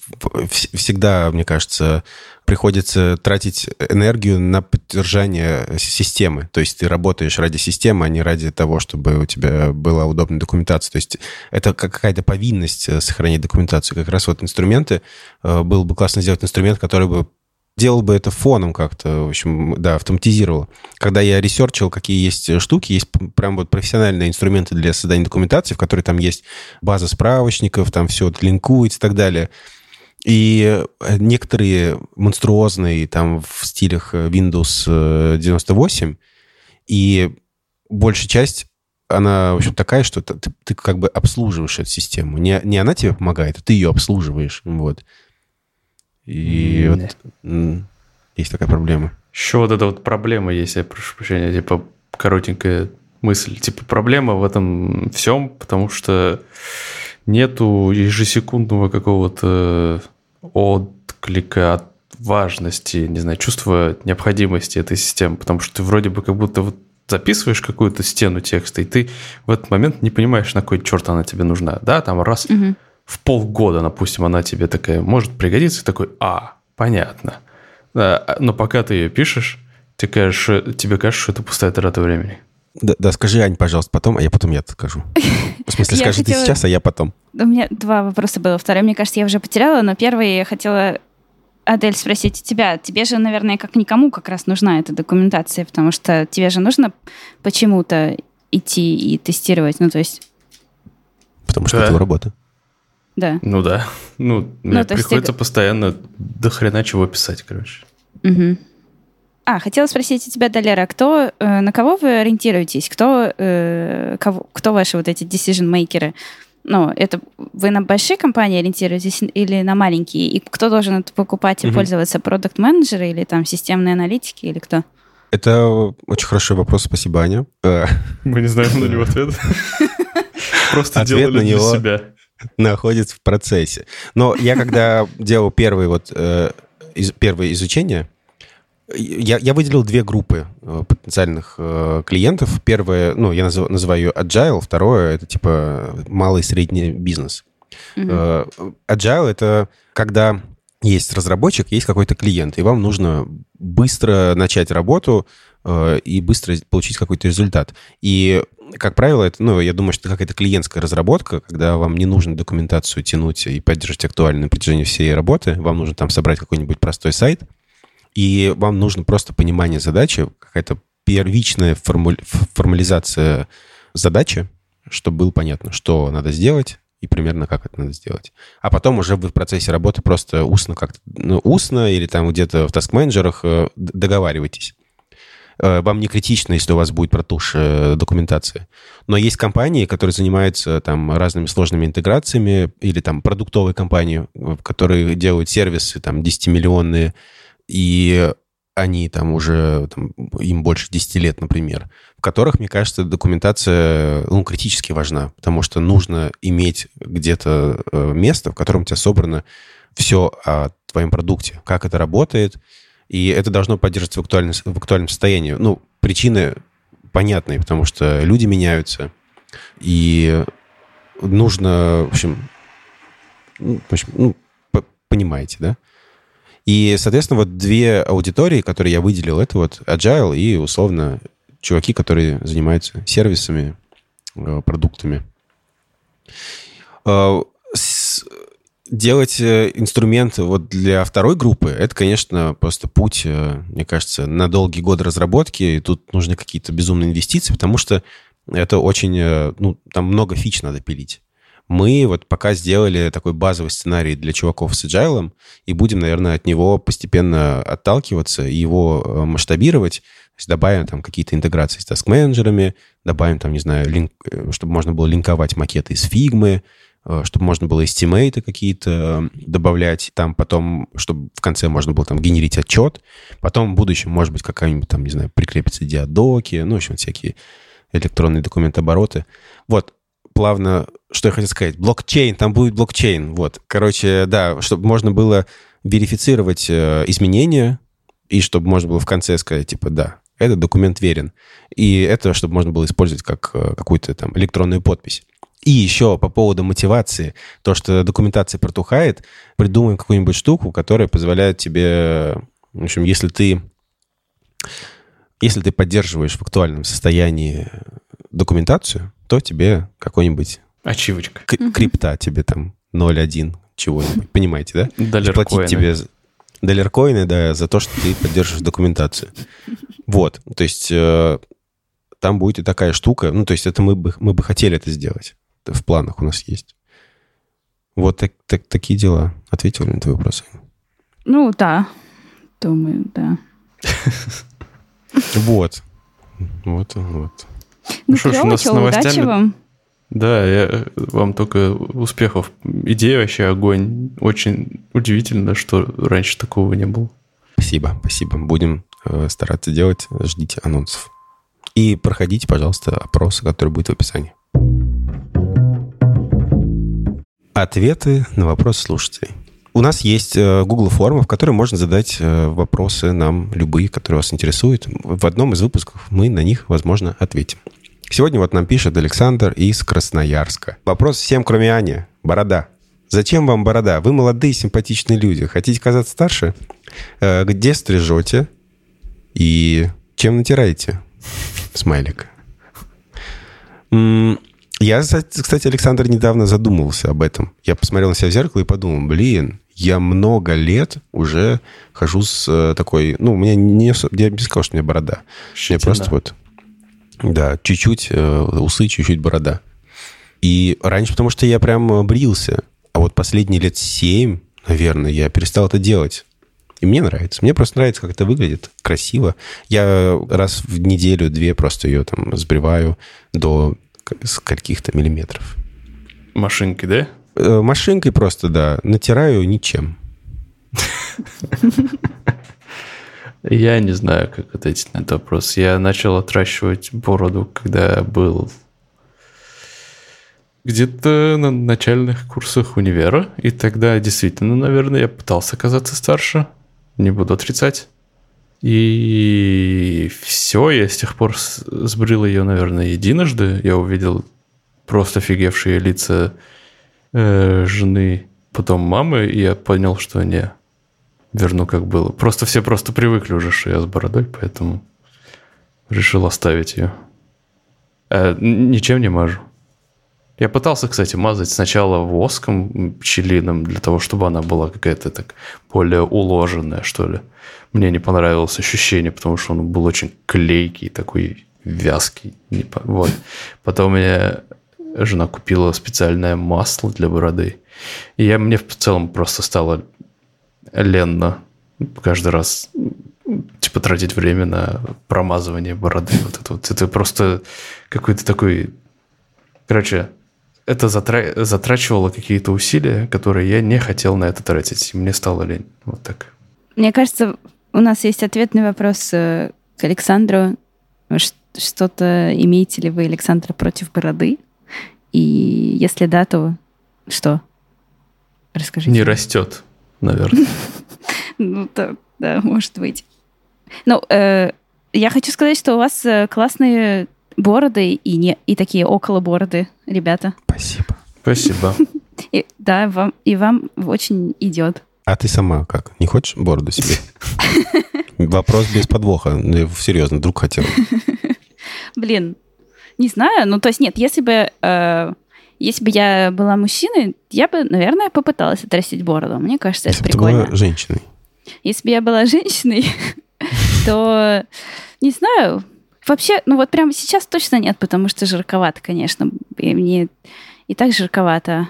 Всегда, мне кажется, приходится тратить энергию на поддержание системы. То есть ты работаешь ради системы, а не ради того, чтобы у тебя была удобная документация. То есть это как какая-то повинность э, сохранить документацию. Как раз вот инструменты, э, было бы классно сделать инструмент, который бы делал бы это фоном как-то, в общем, да, автоматизировал. Когда я ресерчил, какие есть э, штуки, есть прям вот профессиональные инструменты для создания документации, в которой там есть база справочников, там все линкуется и так далее. И э, некоторые монструозные там в стилях э, Windows э, 98, и большая часть она, в общем, такая, что ты- ты как бы обслуживаешь эту систему. Не, не она тебе помогает, а ты ее обслуживаешь. Вот. И М, вот м, есть такая проблема. Еще вот эта вот проблема есть, я прошу прощения, типа коротенькая мысль. Типа проблема в этом всем, потому что нету ежесекундного какого-то отклика от важности, не знаю, чувства необходимости этой системы, потому что ты вроде бы как будто вот записываешь какую-то стену текста, и ты в этот момент не понимаешь, на кой черт она тебе нужна. Да, там раз Мгм. В полгода, допустим, она тебе такая может пригодиться, и такой, а, понятно. Да, но пока ты ее пишешь, тебе кажется, тебе кажется, что это пустая трата времени. Да, да, скажи, Ань, пожалуйста, потом, а я потом я скажу. В смысле, *laughs* скажи ты сейчас, а я потом. У меня два вопроса было. Второй, мне кажется, я уже потеряла, но первый я хотела, Адель, спросить у тебя. Тебе же, наверное, как никому как раз нужна эта документация, потому что тебе же нужно почему-то идти и тестировать. Ну, то есть, Потому что Да. это его работа. Да. Ну да. Ну, Ну, мне приходится тебе- постоянно до хрена чего писать, короче. Мгм. А, хотела спросить у тебя, Далера, кто, э, на кого вы ориентируетесь? Кто, э, кого, кто ваши вот эти decision-мейкеры? Ну, это вы на большие компании ориентируетесь или на маленькие? И кто должен это покупать и Мгм. пользоваться? Продукт-менеджеры или там системные аналитики или кто? Это очень хороший вопрос, спасибо, Аня. *laughs* Мы не знаем на него ответа. *laughs* Просто Ответ делали на для него- себя. Находится в процессе. Но я когда *laughs* делал первый вот, э, из, первое изучение, я, я выделил две группы э, потенциальных э, клиентов. Первое, ну, я назыв- называю ее agile, второе — это типа малый и средний бизнес. Мгм. Э, Agile — это когда есть разработчик, есть какой-то клиент, и вам нужно быстро начать работу э, и быстро получить какой-то результат. И, как правило, это, ну, я думаю, что это какая-то клиентская разработка, когда вам не нужно документацию тянуть и поддерживать актуально на протяжении всей работы, вам нужно там собрать какой-нибудь простой сайт, и вам нужно просто понимание задачи, какая-то первичная форму- формализация задачи, чтобы было понятно, что надо сделать и примерно как это надо сделать. А потом уже вы в процессе работы просто устно как-то, ну, устно или там где-то в таск-менеджерах э, д- договариваетесь. Э, Вам не критично, если у вас будет протухшая документация. Но есть компании, которые занимаются там разными сложными интеграциями, или там продуктовые компании, э, которые делают сервисы там 10-миллионные, и они там уже, там, им больше 10 лет, например, в которых, мне кажется, документация, ну, критически важна, потому что нужно иметь где-то э, место, в котором у тебя собрано все о твоем продукте, как это работает, и это должно поддерживаться в, актуальном- в актуальном состоянии. Ну, причины понятные, потому что люди меняются, и нужно, в общем, ну, в общем, ну, понимаете, да? И, соответственно, вот две аудитории, которые я выделил, это вот Agile и, условно, чуваки, которые занимаются сервисами, э, продуктами. Э, Делать э, инструмент вот для второй группы, это, конечно, просто путь, э, мне кажется, на долгие годы разработки, и тут нужны какие-то безумные инвестиции, потому что это очень, э, ну, там много фич надо пилить. Мы вот пока сделали такой базовый сценарий для чуваков с agile, и будем, наверное, от него постепенно отталкиваться и его масштабировать. То есть добавим там какие-то интеграции с таск-менеджерами, добавим там, не знаю, линк, чтобы можно было линковать макеты из фигмы, чтобы можно было эстимейты какие-то э, добавлять, там потом, чтобы в конце можно было там генерить отчет, потом в будущем, может быть, какая-нибудь там, не знаю, прикрепится диадоки, ну, в общем, всякие электронные документообороты. Вот, плавно, что я хотел сказать, блокчейн, там будет блокчейн, вот. Короче, да, чтобы можно было верифицировать э, изменения, и чтобы можно было в конце сказать, типа, да, этот документ верен. И это, чтобы можно было использовать как э, какую-то там электронную подпись. И еще по поводу мотивации, то, что документация протухает, придумаем какую-нибудь штуку, которая позволяет тебе, в общем, если ты, если ты поддерживаешь в актуальном состоянии документацию, то тебе какой-нибудь Ачивочка. к- крипта тебе там 0.1 чего-нибудь. Понимаете, да? *laughs* Доллар Платить тебе долларкоины, да, за то, что ты поддерживаешь документацию. Вот, то есть э, там будет и такая штука. Ну, то есть это мы бы, мы бы хотели это сделать. В планах у нас есть. Вот так, так- такие дела. Ответил ли на твой вопрос? Ну, да. Думаю, да. *laughs* Вот. Вот, вот. Ну, что ж, у нас с новостями- вам. Да, я э, вам только успехов. Идея вообще огонь. Очень удивительно, что раньше такого не было. Спасибо, спасибо. Будем э, стараться делать. Ждите анонсов. И проходите, пожалуйста, опросы, которые будут в описании. Ответы на вопросы слушателей. У нас есть э, Google форма, в которой можно задать э, вопросы нам любые, которые вас интересуют. В одном из выпусков мы на них, возможно, ответим. Сегодня вот нам пишет Александр из Красноярска. Вопрос всем, кроме Ани. Борода. Зачем вам борода? Вы молодые, симпатичные люди. Хотите казаться старше? Э, Где стрижете? И чем натираете? Смайлик. Я, кстати, Александр, недавно задумывался об этом. Я посмотрел на себя в зеркало и подумал, блин, я много лет уже хожу с э, такой... Ну, у меня не... Я не сказал, что у меня борода. У меня Щетина. просто вот... Да, чуть-чуть э, усы, чуть-чуть борода. И раньше, потому что я прям э, брился. А вот последние лет семь, наверное, я перестал это делать. И мне нравится. Мне просто нравится, как это выглядит. Красиво. Я раз в неделю-две просто ее там сбриваю до каких-то миллиметров. Машинки, да? Э, машинкой просто, да. Натираю ничем. Я не знаю, как ответить на этот вопрос. Я начал отращивать бороду, когда был где-то на начальных курсах универа, и тогда действительно, наверное, я пытался казаться старше, не буду отрицать. И все, я с тех пор сбрил ее, наверное, единожды. Я увидел просто офигевшие лица э, жены, потом мамы, и я понял, что не, верну как было. Просто все просто привыкли уже, что я с бородой, поэтому решил оставить ее. А, ничем не мажу. Я пытался, кстати, мазать сначала воском пчелиным, для того, чтобы она была какая-то так более уложенная, что ли. Мне не понравилось ощущение, потому что он был очень клейкий, такой вязкий. Вот. Потом мне жена купила специальное масло для бороды. И я, мне в целом просто стало ленно каждый раз типа тратить время на промазывание бороды. Вот это вот. Это просто какой-то такой... Короче, это затра... затрачивало какие-то усилия, которые я не хотел на это тратить. Мне стало лень. Вот так. Мне кажется, у нас есть ответный вопрос э, к Александру. Что-то имеете ли вы, Александр, против бороды? И если да, то что? Расскажите. Не растет, наверное. *laughs* Ну, да, может быть. Ну, э, я хочу сказать, что у вас э, классные бороды и, не, и такие около бороды, ребята. Спасибо. Спасибо. И, да, вам, и вам очень идет. А ты сама как? Не хочешь бороду себе? Вопрос без подвоха. Ну, серьезно, вдруг хотел. Блин, не знаю. Ну, то есть нет, если бы... Э, если бы я была мужчиной, я бы, наверное, попыталась отрастить бороду. Мне кажется, если это прикольно. Если бы была женщиной. Если бы я была *laughs* женщиной, то, не знаю, Вообще, ну вот прямо сейчас точно нет, потому что жарковато, конечно. И мне и так жарковато.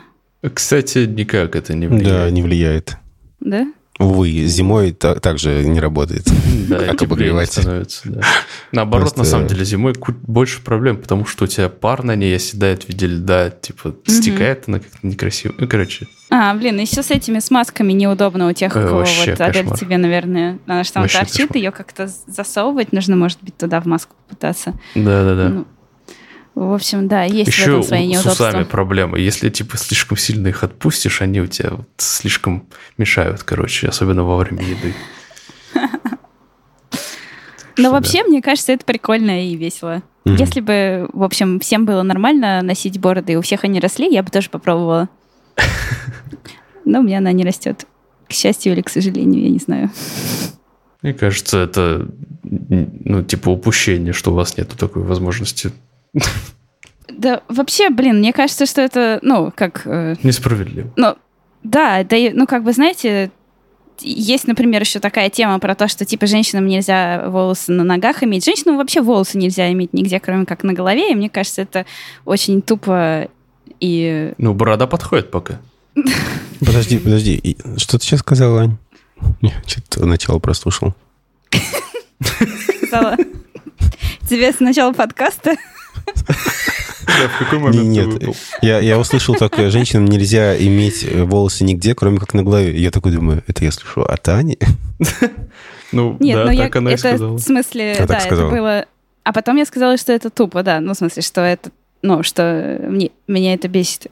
Кстати, никак это не влияет. Да, не влияет. Да? Увы, зимой так, также не работает. Да, как обогревать. становится. Да. Наоборот, Просто... на самом деле, зимой больше проблем, потому что у тебя пар на ней оседает в виде льда, типа угу. стекает она как-то некрасиво. Ну, короче. А, блин, еще с этими смазками неудобно у тех, у кого Вообще вот Адель тебе, наверное, она же там Вообще торчит, кошмар. ее как-то засовывать нужно, может быть, туда в маску пытаться. Да-да-да. Ну, в общем, да, есть Еще в этом свои неудобства. с усами проблемы. Если, типа, слишком сильно их отпустишь, они у тебя вот слишком мешают, короче, особенно во время еды. *laughs* Но вообще, мне кажется, это прикольно и весело. Если бы, в общем, всем было нормально носить бороды, и у всех они росли, я бы тоже попробовала. *laughs* Но у меня она не растет. К счастью или к сожалению, я не знаю. Мне кажется, это, ну, типа упущение, что у вас нет такой возможности да, вообще, блин, мне кажется, что это, ну, как... Э, Несправедливо. Ну, да, да, ну, как бы, знаете, есть, например, еще такая тема про то, что, типа, женщинам нельзя волосы на ногах иметь. Женщинам вообще волосы нельзя иметь нигде, кроме как на голове, и мне кажется, это очень тупо и... Ну, борода подходит пока. *laughs* Подожди, подожди, что ты сейчас сказала, Ань? Я что-то начало прослушал. *laughs* Тебе с начала подкаста да, в какой момент Нет, я, я услышал только, женщинам нельзя иметь э, волосы нигде, кроме как на голове. Я такой думаю, это я слышу от Ани? Ну, Нет, да, но так я, она и это, сказала. в смысле, А да, это было... А потом я сказала, что это тупо, да. Ну, в смысле, что это... Ну, что мне, меня это бесит.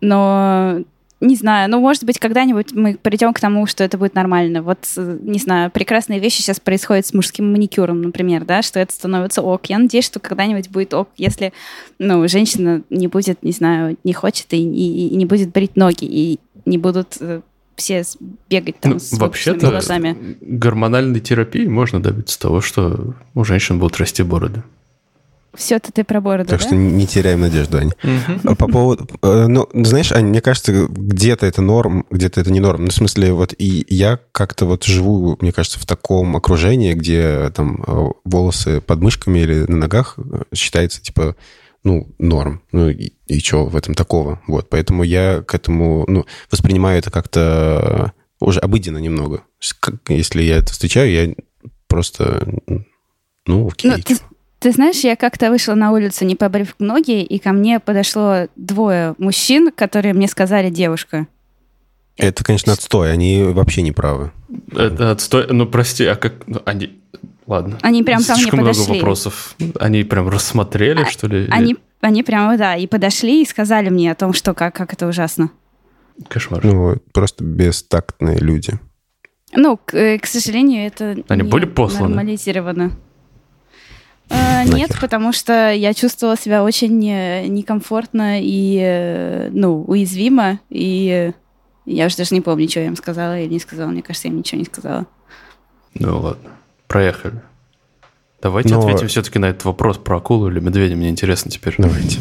Но не знаю, ну, может быть, когда-нибудь мы придем к тому, что это будет нормально. Вот, не знаю, прекрасные вещи сейчас происходят с мужским маникюром, например, да, что это становится ок. Я надеюсь, что когда-нибудь будет ок, если, ну, женщина не будет, не знаю, не хочет и, и, и не будет брить ноги, и не будут э, все бегать там ну, с вообще-то глазами. гормональной терапией можно добиться того, что у женщин будут расти бороды. Все это ты про бороду, Так да? что не теряем надежду, Аня. Угу. По поводу... Э, ну, знаешь, Аня, мне кажется, где-то это норм, где-то это не норм. Ну, в смысле, вот и я как-то вот живу, мне кажется, в таком окружении, где там э, волосы под мышками или на ногах считается, типа, ну, норм. Ну, и, и что в этом такого? Вот, поэтому я к этому, ну, воспринимаю это как-то уже обыденно немного. Как, если я это встречаю, я просто, ну, окей. Ну, ты, ты знаешь, я как-то вышла на улицу, не побрив ноги, и ко мне подошло двое мужчин, которые мне сказали «девушка». Это, конечно, отстой, они вообще не правы. Это отстой, ну, прости, а как, ну, они, ладно. Они прям ко мне Слишком много подошли. вопросов. Они прям рассмотрели, А- что ли? или- Они, они прямо, да, и подошли и сказали мне о том, что как, как это ужасно. Кошмар. Ну, вот, просто бестактные люди. Ну, к, э, к сожалению, это Они не были посланы? нормализировано. Э, нет, Нахер. потому что я чувствовала себя очень э, некомфортно и, э, ну, уязвимо, и я уже даже не помню, что я им сказала или не сказала. Мне кажется, я им ничего не сказала. Ну ладно, проехали. Давайте Но- ответим все-таки на этот вопрос про акулу или медведя. Мне интересно теперь. Давайте.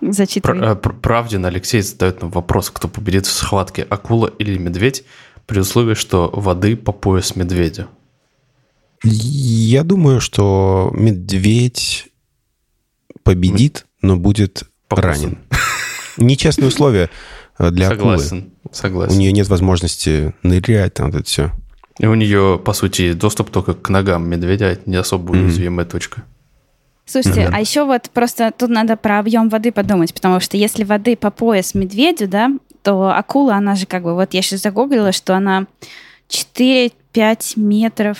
Зачитывай. Пр- пр- Правдин Алексей задает нам вопрос, кто победит в схватке, акула или медведь, при условии, что воды по пояс медведю. Я думаю, что медведь победит, но будет Покусан. ранен. Нечестные условия для акулы. Согласен, У согласен. нее нет возможности нырять, там это все. И у нее, по сути, доступ только к ногам медведя, это не особо Мгм. уязвимая точка. Слушайте, Мгм. а еще вот просто тут надо про объем воды подумать, потому что если воды по пояс медведю, да, то акула, она же как бы, вот я сейчас загуглила, что она 4-5 метров.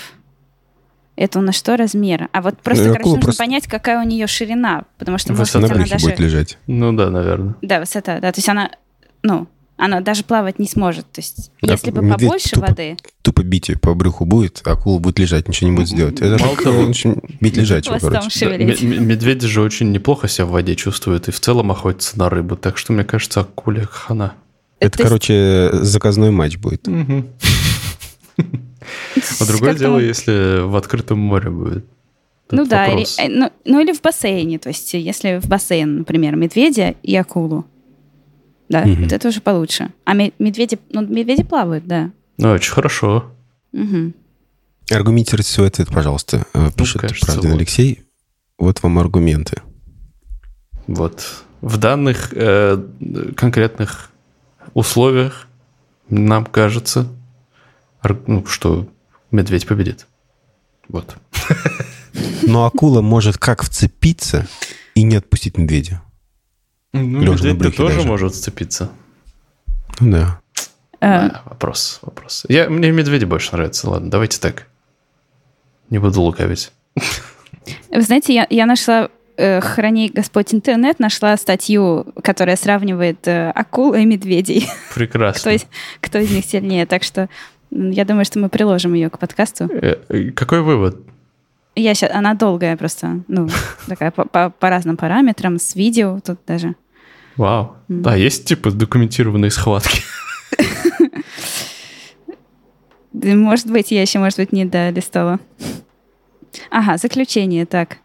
Это у нас что размер? А вот просто, Ну, акула нужно просто- понять, какая у нее ширина, потому что, может Высота. быть, На она даже... будет лежать. Ну да, наверное. Да, высота, да, то есть она, ну, она даже плавать не сможет. То есть, Да, если бы побольше тупо воды, Тупо бить её по брюху будет, а акула будет лежать, ничего не будет сделать. Это Мало же того- очень бить лежачего, короче. Да, медведи же очень неплохо себя в воде чувствуют и в целом охотятся на рыбу, так что, мне кажется, акуле хана. Это, То есть- короче, заказной матч будет. *laughs* А другое дело, если в открытом море будет. Ну да, э, ну, ну или в бассейне, то есть если в бассейн, например, медведя и акулу, да, Мгм. вот это уже получше. А ме- медведи, ну медведи плавают, да. Ну, очень хорошо. Мгм. Аргументируйте свой ответ, пожалуйста. Э, Пишет кажется, Правдин вот. Алексей. Вот вам аргументы. Вот. В данных э, конкретных условиях нам кажется, ну, что медведь победит. Вот. Но акула может как вцепиться и не отпустить медведя. Ну, медведь тоже даже. может сцепиться. Ну да. А, вопрос, вопрос. Я, мне медведи больше нравятся. Ладно, давайте так. Не буду лукавить. Вы знаете, я, я нашла, э, храни Господь интернет, нашла статью, которая сравнивает э, акул и медведей. Прекрасно. кто, из, кто из них сильнее. Так что я думаю, что мы приложим ее к подкасту. Э, э, Какой вывод? Я щас, она долгая просто, ну, *laughs* такая по, по- по разным параметрам, с видео тут даже. Вау. Да, есть типа документированные схватки. *laughs* Может быть, я еще, может быть, не долистала. Ага, заключение, так.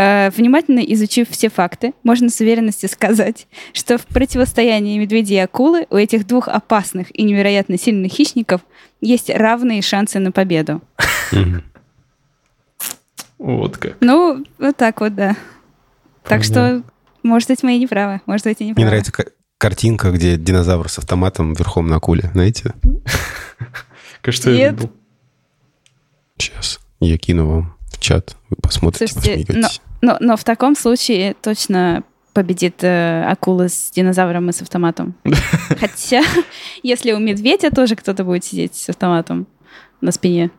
Э, Внимательно изучив все факты, можно с уверенностью сказать, что в противостоянии медведей и акулы у этих двух опасных и невероятно сильных хищников есть равные шансы на победу. Вот как. Ну, вот так вот, да. Так что, может быть, мы и не правы, может быть, и не Мне правы. нравится ка- картинка, где динозавр с автоматом верхом на акуле. Знаете? *laughs* Кажется, я Нет. видел. Сейчас я кину вам в чат. Вы посмотрите, Слушайте, посмеетесь. Но, но в таком случае точно победит э, акула с динозавром и с автоматом. *laughs* Хотя, если у медведя тоже кто-то будет сидеть с автоматом на спине,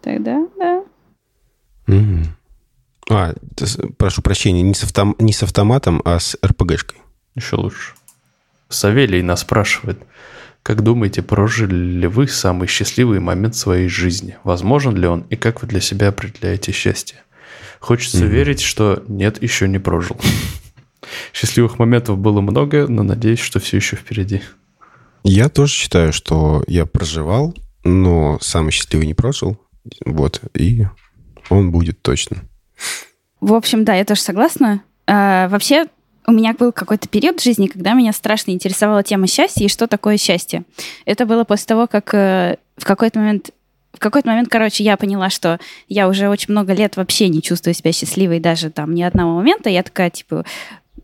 тогда да. А, прошу прощения, не с, автом- не с автоматом, а с РПГшкой. Еще лучше. Савелий нас спрашивает, как думаете, прожили ли вы самый счастливый момент своей жизни? Возможен ли он и как вы для себя определяете счастье? Хочется Мгм. верить, что нет, еще не прожил. *laughs* Счастливых моментов было много, но надеюсь, что все еще впереди. Я тоже считаю, что я проживал, но самый счастливый не прожил. Вот, и он будет точно. В общем, да, я тоже согласна. А, вообще, у меня был какой-то период в жизни, когда меня страшно интересовала тема счастья и что такое счастье. Это было после того, как э, в какой-то момент какой-то момент, короче, я поняла, что я уже очень много лет вообще не чувствую себя счастливой, даже там ни одного момента. Я такая, типа,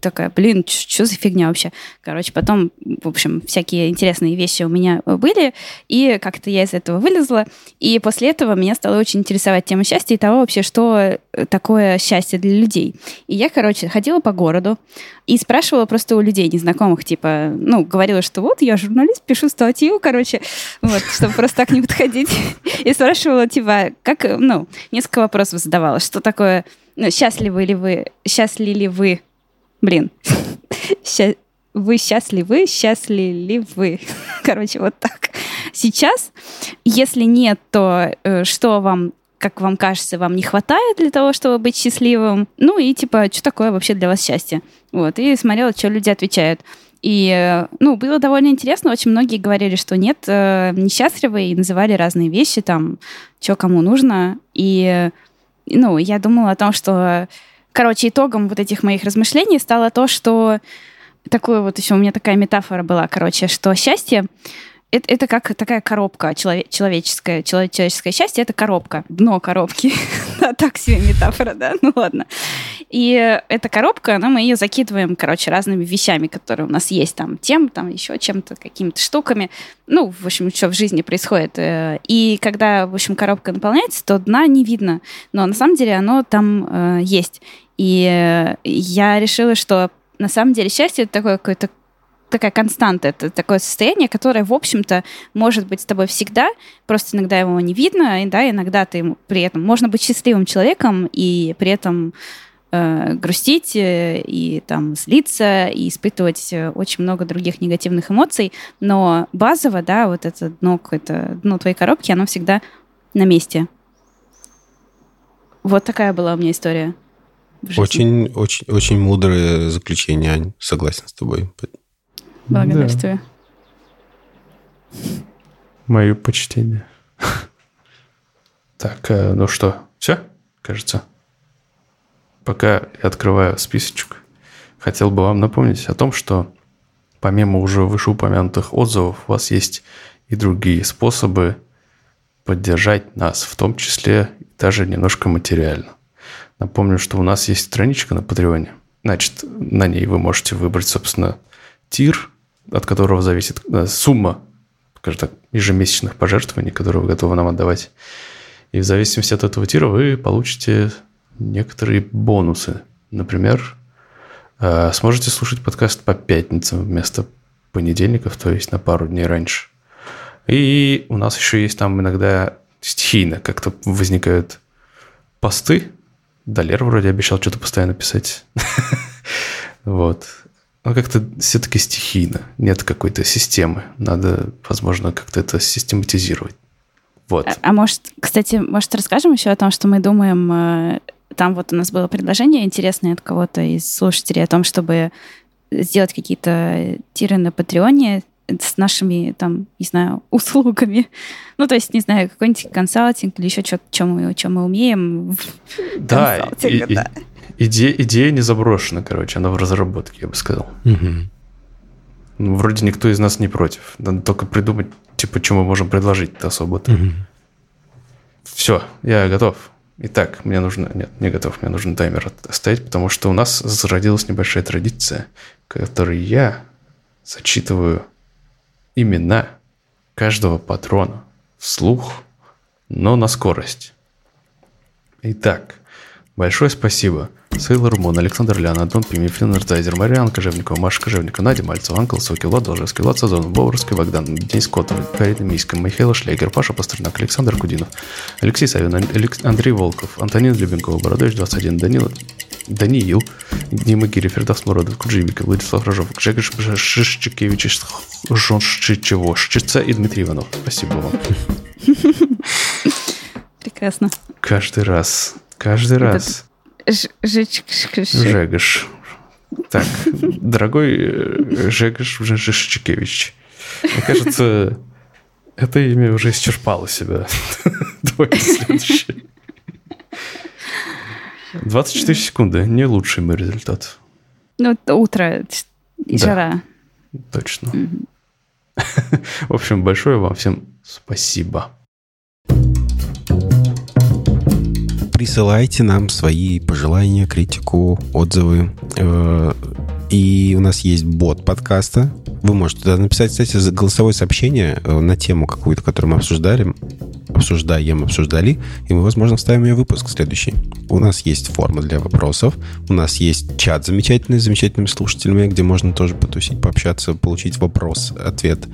такая, блин, что за фигня вообще? Короче, потом, в общем, всякие интересные вещи у меня были, и как-то я из этого вылезла. И после этого меня стало очень интересовать тема счастья и того вообще, что такое счастье для людей. И я, короче, ходила по городу и спрашивала просто у людей незнакомых, типа, ну, говорила, что вот я журналист, пишу статью, короче, вот, чтобы просто так не подходить. *laughs* И спрашивала, типа, как, ну, несколько вопросов задавала, что такое, ну, счастливы ли вы, счастливы ли вы Блин. Вы счастливы? Счастливы вы? Короче, вот так. Сейчас, если нет, то э, что вам как вам кажется, вам не хватает для того, чтобы быть счастливым. Ну и типа, что такое вообще для вас счастье? Вот, и смотрела, что люди отвечают. И, э, ну, было довольно интересно. Очень многие говорили, что нет, э, несчастливы, и называли разные вещи, там, что кому нужно. И, ну, я думала о том, что Короче, итогом вот этих моих размышлений стало то, что такое вот еще у меня такая метафора была, короче, что счастье это, это как такая коробка челове, человеческая. Человеческое счастье — это коробка, дно коробки. *laughs* *laughs* так себе метафора, да? Ну ладно. И эта коробка, ну, мы ее закидываем, короче, разными вещами, которые у нас есть, там, тем, там, еще чем-то, какими-то штуками. Ну, в общем, что в жизни происходит. Э, и когда, в общем, коробка наполняется, то дна не видно. Но на самом деле оно там э, есть. И я решила, что на самом деле счастье это такое какое-то такая константа, это такое состояние, которое, в общем-то, может быть с тобой всегда, просто иногда его не видно, и, да, иногда ты при этом... Можно быть счастливым человеком и при этом э, грустить э, и там злиться и испытывать э, очень много других негативных эмоций, но базово, да, вот это дно, это дно твоей коробки, оно всегда на месте. Вот такая была у меня история. Очень, очень, очень мудрое заключение, Ань. Согласен с тобой. Благодарствую. Да. Мое почтение. Так, э, ну что, все, кажется? Пока я открываю списочек, хотел бы вам напомнить о том, что помимо уже вышеупомянутых отзывов, у вас есть и другие способы поддержать нас, в том числе даже немножко материально. Напомню, что у нас есть страничка на Патреоне. Значит, на ней вы можете выбрать, собственно, тир, от которого зависит э, сумма, скажем так, ежемесячных пожертвований, которые вы готовы нам отдавать. И в зависимости от этого тира вы получите некоторые бонусы. Например, э, сможете слушать подкаст по пятницам вместо понедельников, то есть на пару дней раньше. И у нас еще есть там иногда стихийно как-то возникают посты. Далер вроде обещал что-то постоянно писать. *laughs* Вот. Но как-то все-таки стихийно. Нет какой-то системы. Надо, возможно, как-то это систематизировать. Вот. А, а может, кстати, может, расскажем еще о том, что мы думаем... Э, там вот у нас было предложение интересное от кого-то из слушателей о том, чтобы сделать какие-то тиры на Патреоне с нашими, там, не знаю, *laughs* услугами. Ну, то есть, не знаю, какой-нибудь консалтинг или еще что-то, чем мы, чем мы умеем. Да, и, да. Идея, идея не заброшена, короче, она в разработке, я бы сказал. Угу. Ну, вроде никто из нас не против. Надо только придумать, типа, что мы можем предложить-то особо-то. Угу. Все, я готов. Итак, мне нужно... Нет, не готов, мне нужно таймер оставить, потому что у нас зародилась небольшая традиция, которой я зачитываю имена каждого патрона вслух, но на скорость. Итак, большое спасибо – Сейлор Мун, Александр Лян, Антон Пими, Флин Ртайзер, Мариан Кожевникова, Маша Кожевникова, Надя Мальцева, Анкл Соки, Влад Должевский, Влад Сазонов, Бобровский, Богдан, Денис Котов, Карина Мийская, Михаил Шлейгер, Паша Пастернак, Александр Кудинов, Алексей Савин, Андрей Волков, Антонин Любенкова, Бородович 21, Данил, Даниил, Дима Гирев, Фердас Мородов, Куджибик, Владислав Рожов, Жегаш Шишчикевич, Жоншичево, Шчица и Дмитрий Иванов. Спасибо вам. *laughs* Прекрасно. Каждый раз. Каждый раз. Жегаш. Так, дорогой э, Жегаш Жешчикевич, мне кажется, это имя уже исчерпало себя. *laughs* Давай следующее. 24 секунды. Не лучший мой результат. Ну, это утро и да, жара. Точно. *laughs* В общем, большое вам всем спасибо. Присылайте нам свои пожелания, критику, отзывы. Э, и у нас есть бот подкаста. Вы можете туда написать, кстати, голосовое сообщение э, на тему какую-то, которую мы обсуждали, обсуждаем, обсуждали, и мы, возможно, вставим ее в выпуск следующий. У нас есть форма для вопросов, у нас есть чат замечательный с замечательными слушателями, где можно тоже потусить, пообщаться, получить вопрос, ответ.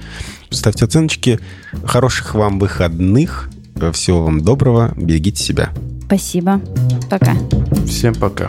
Ставьте оценочки. Хороших вам выходных. Всего вам доброго. Берегите себя. Спасибо. Пока. Всем пока.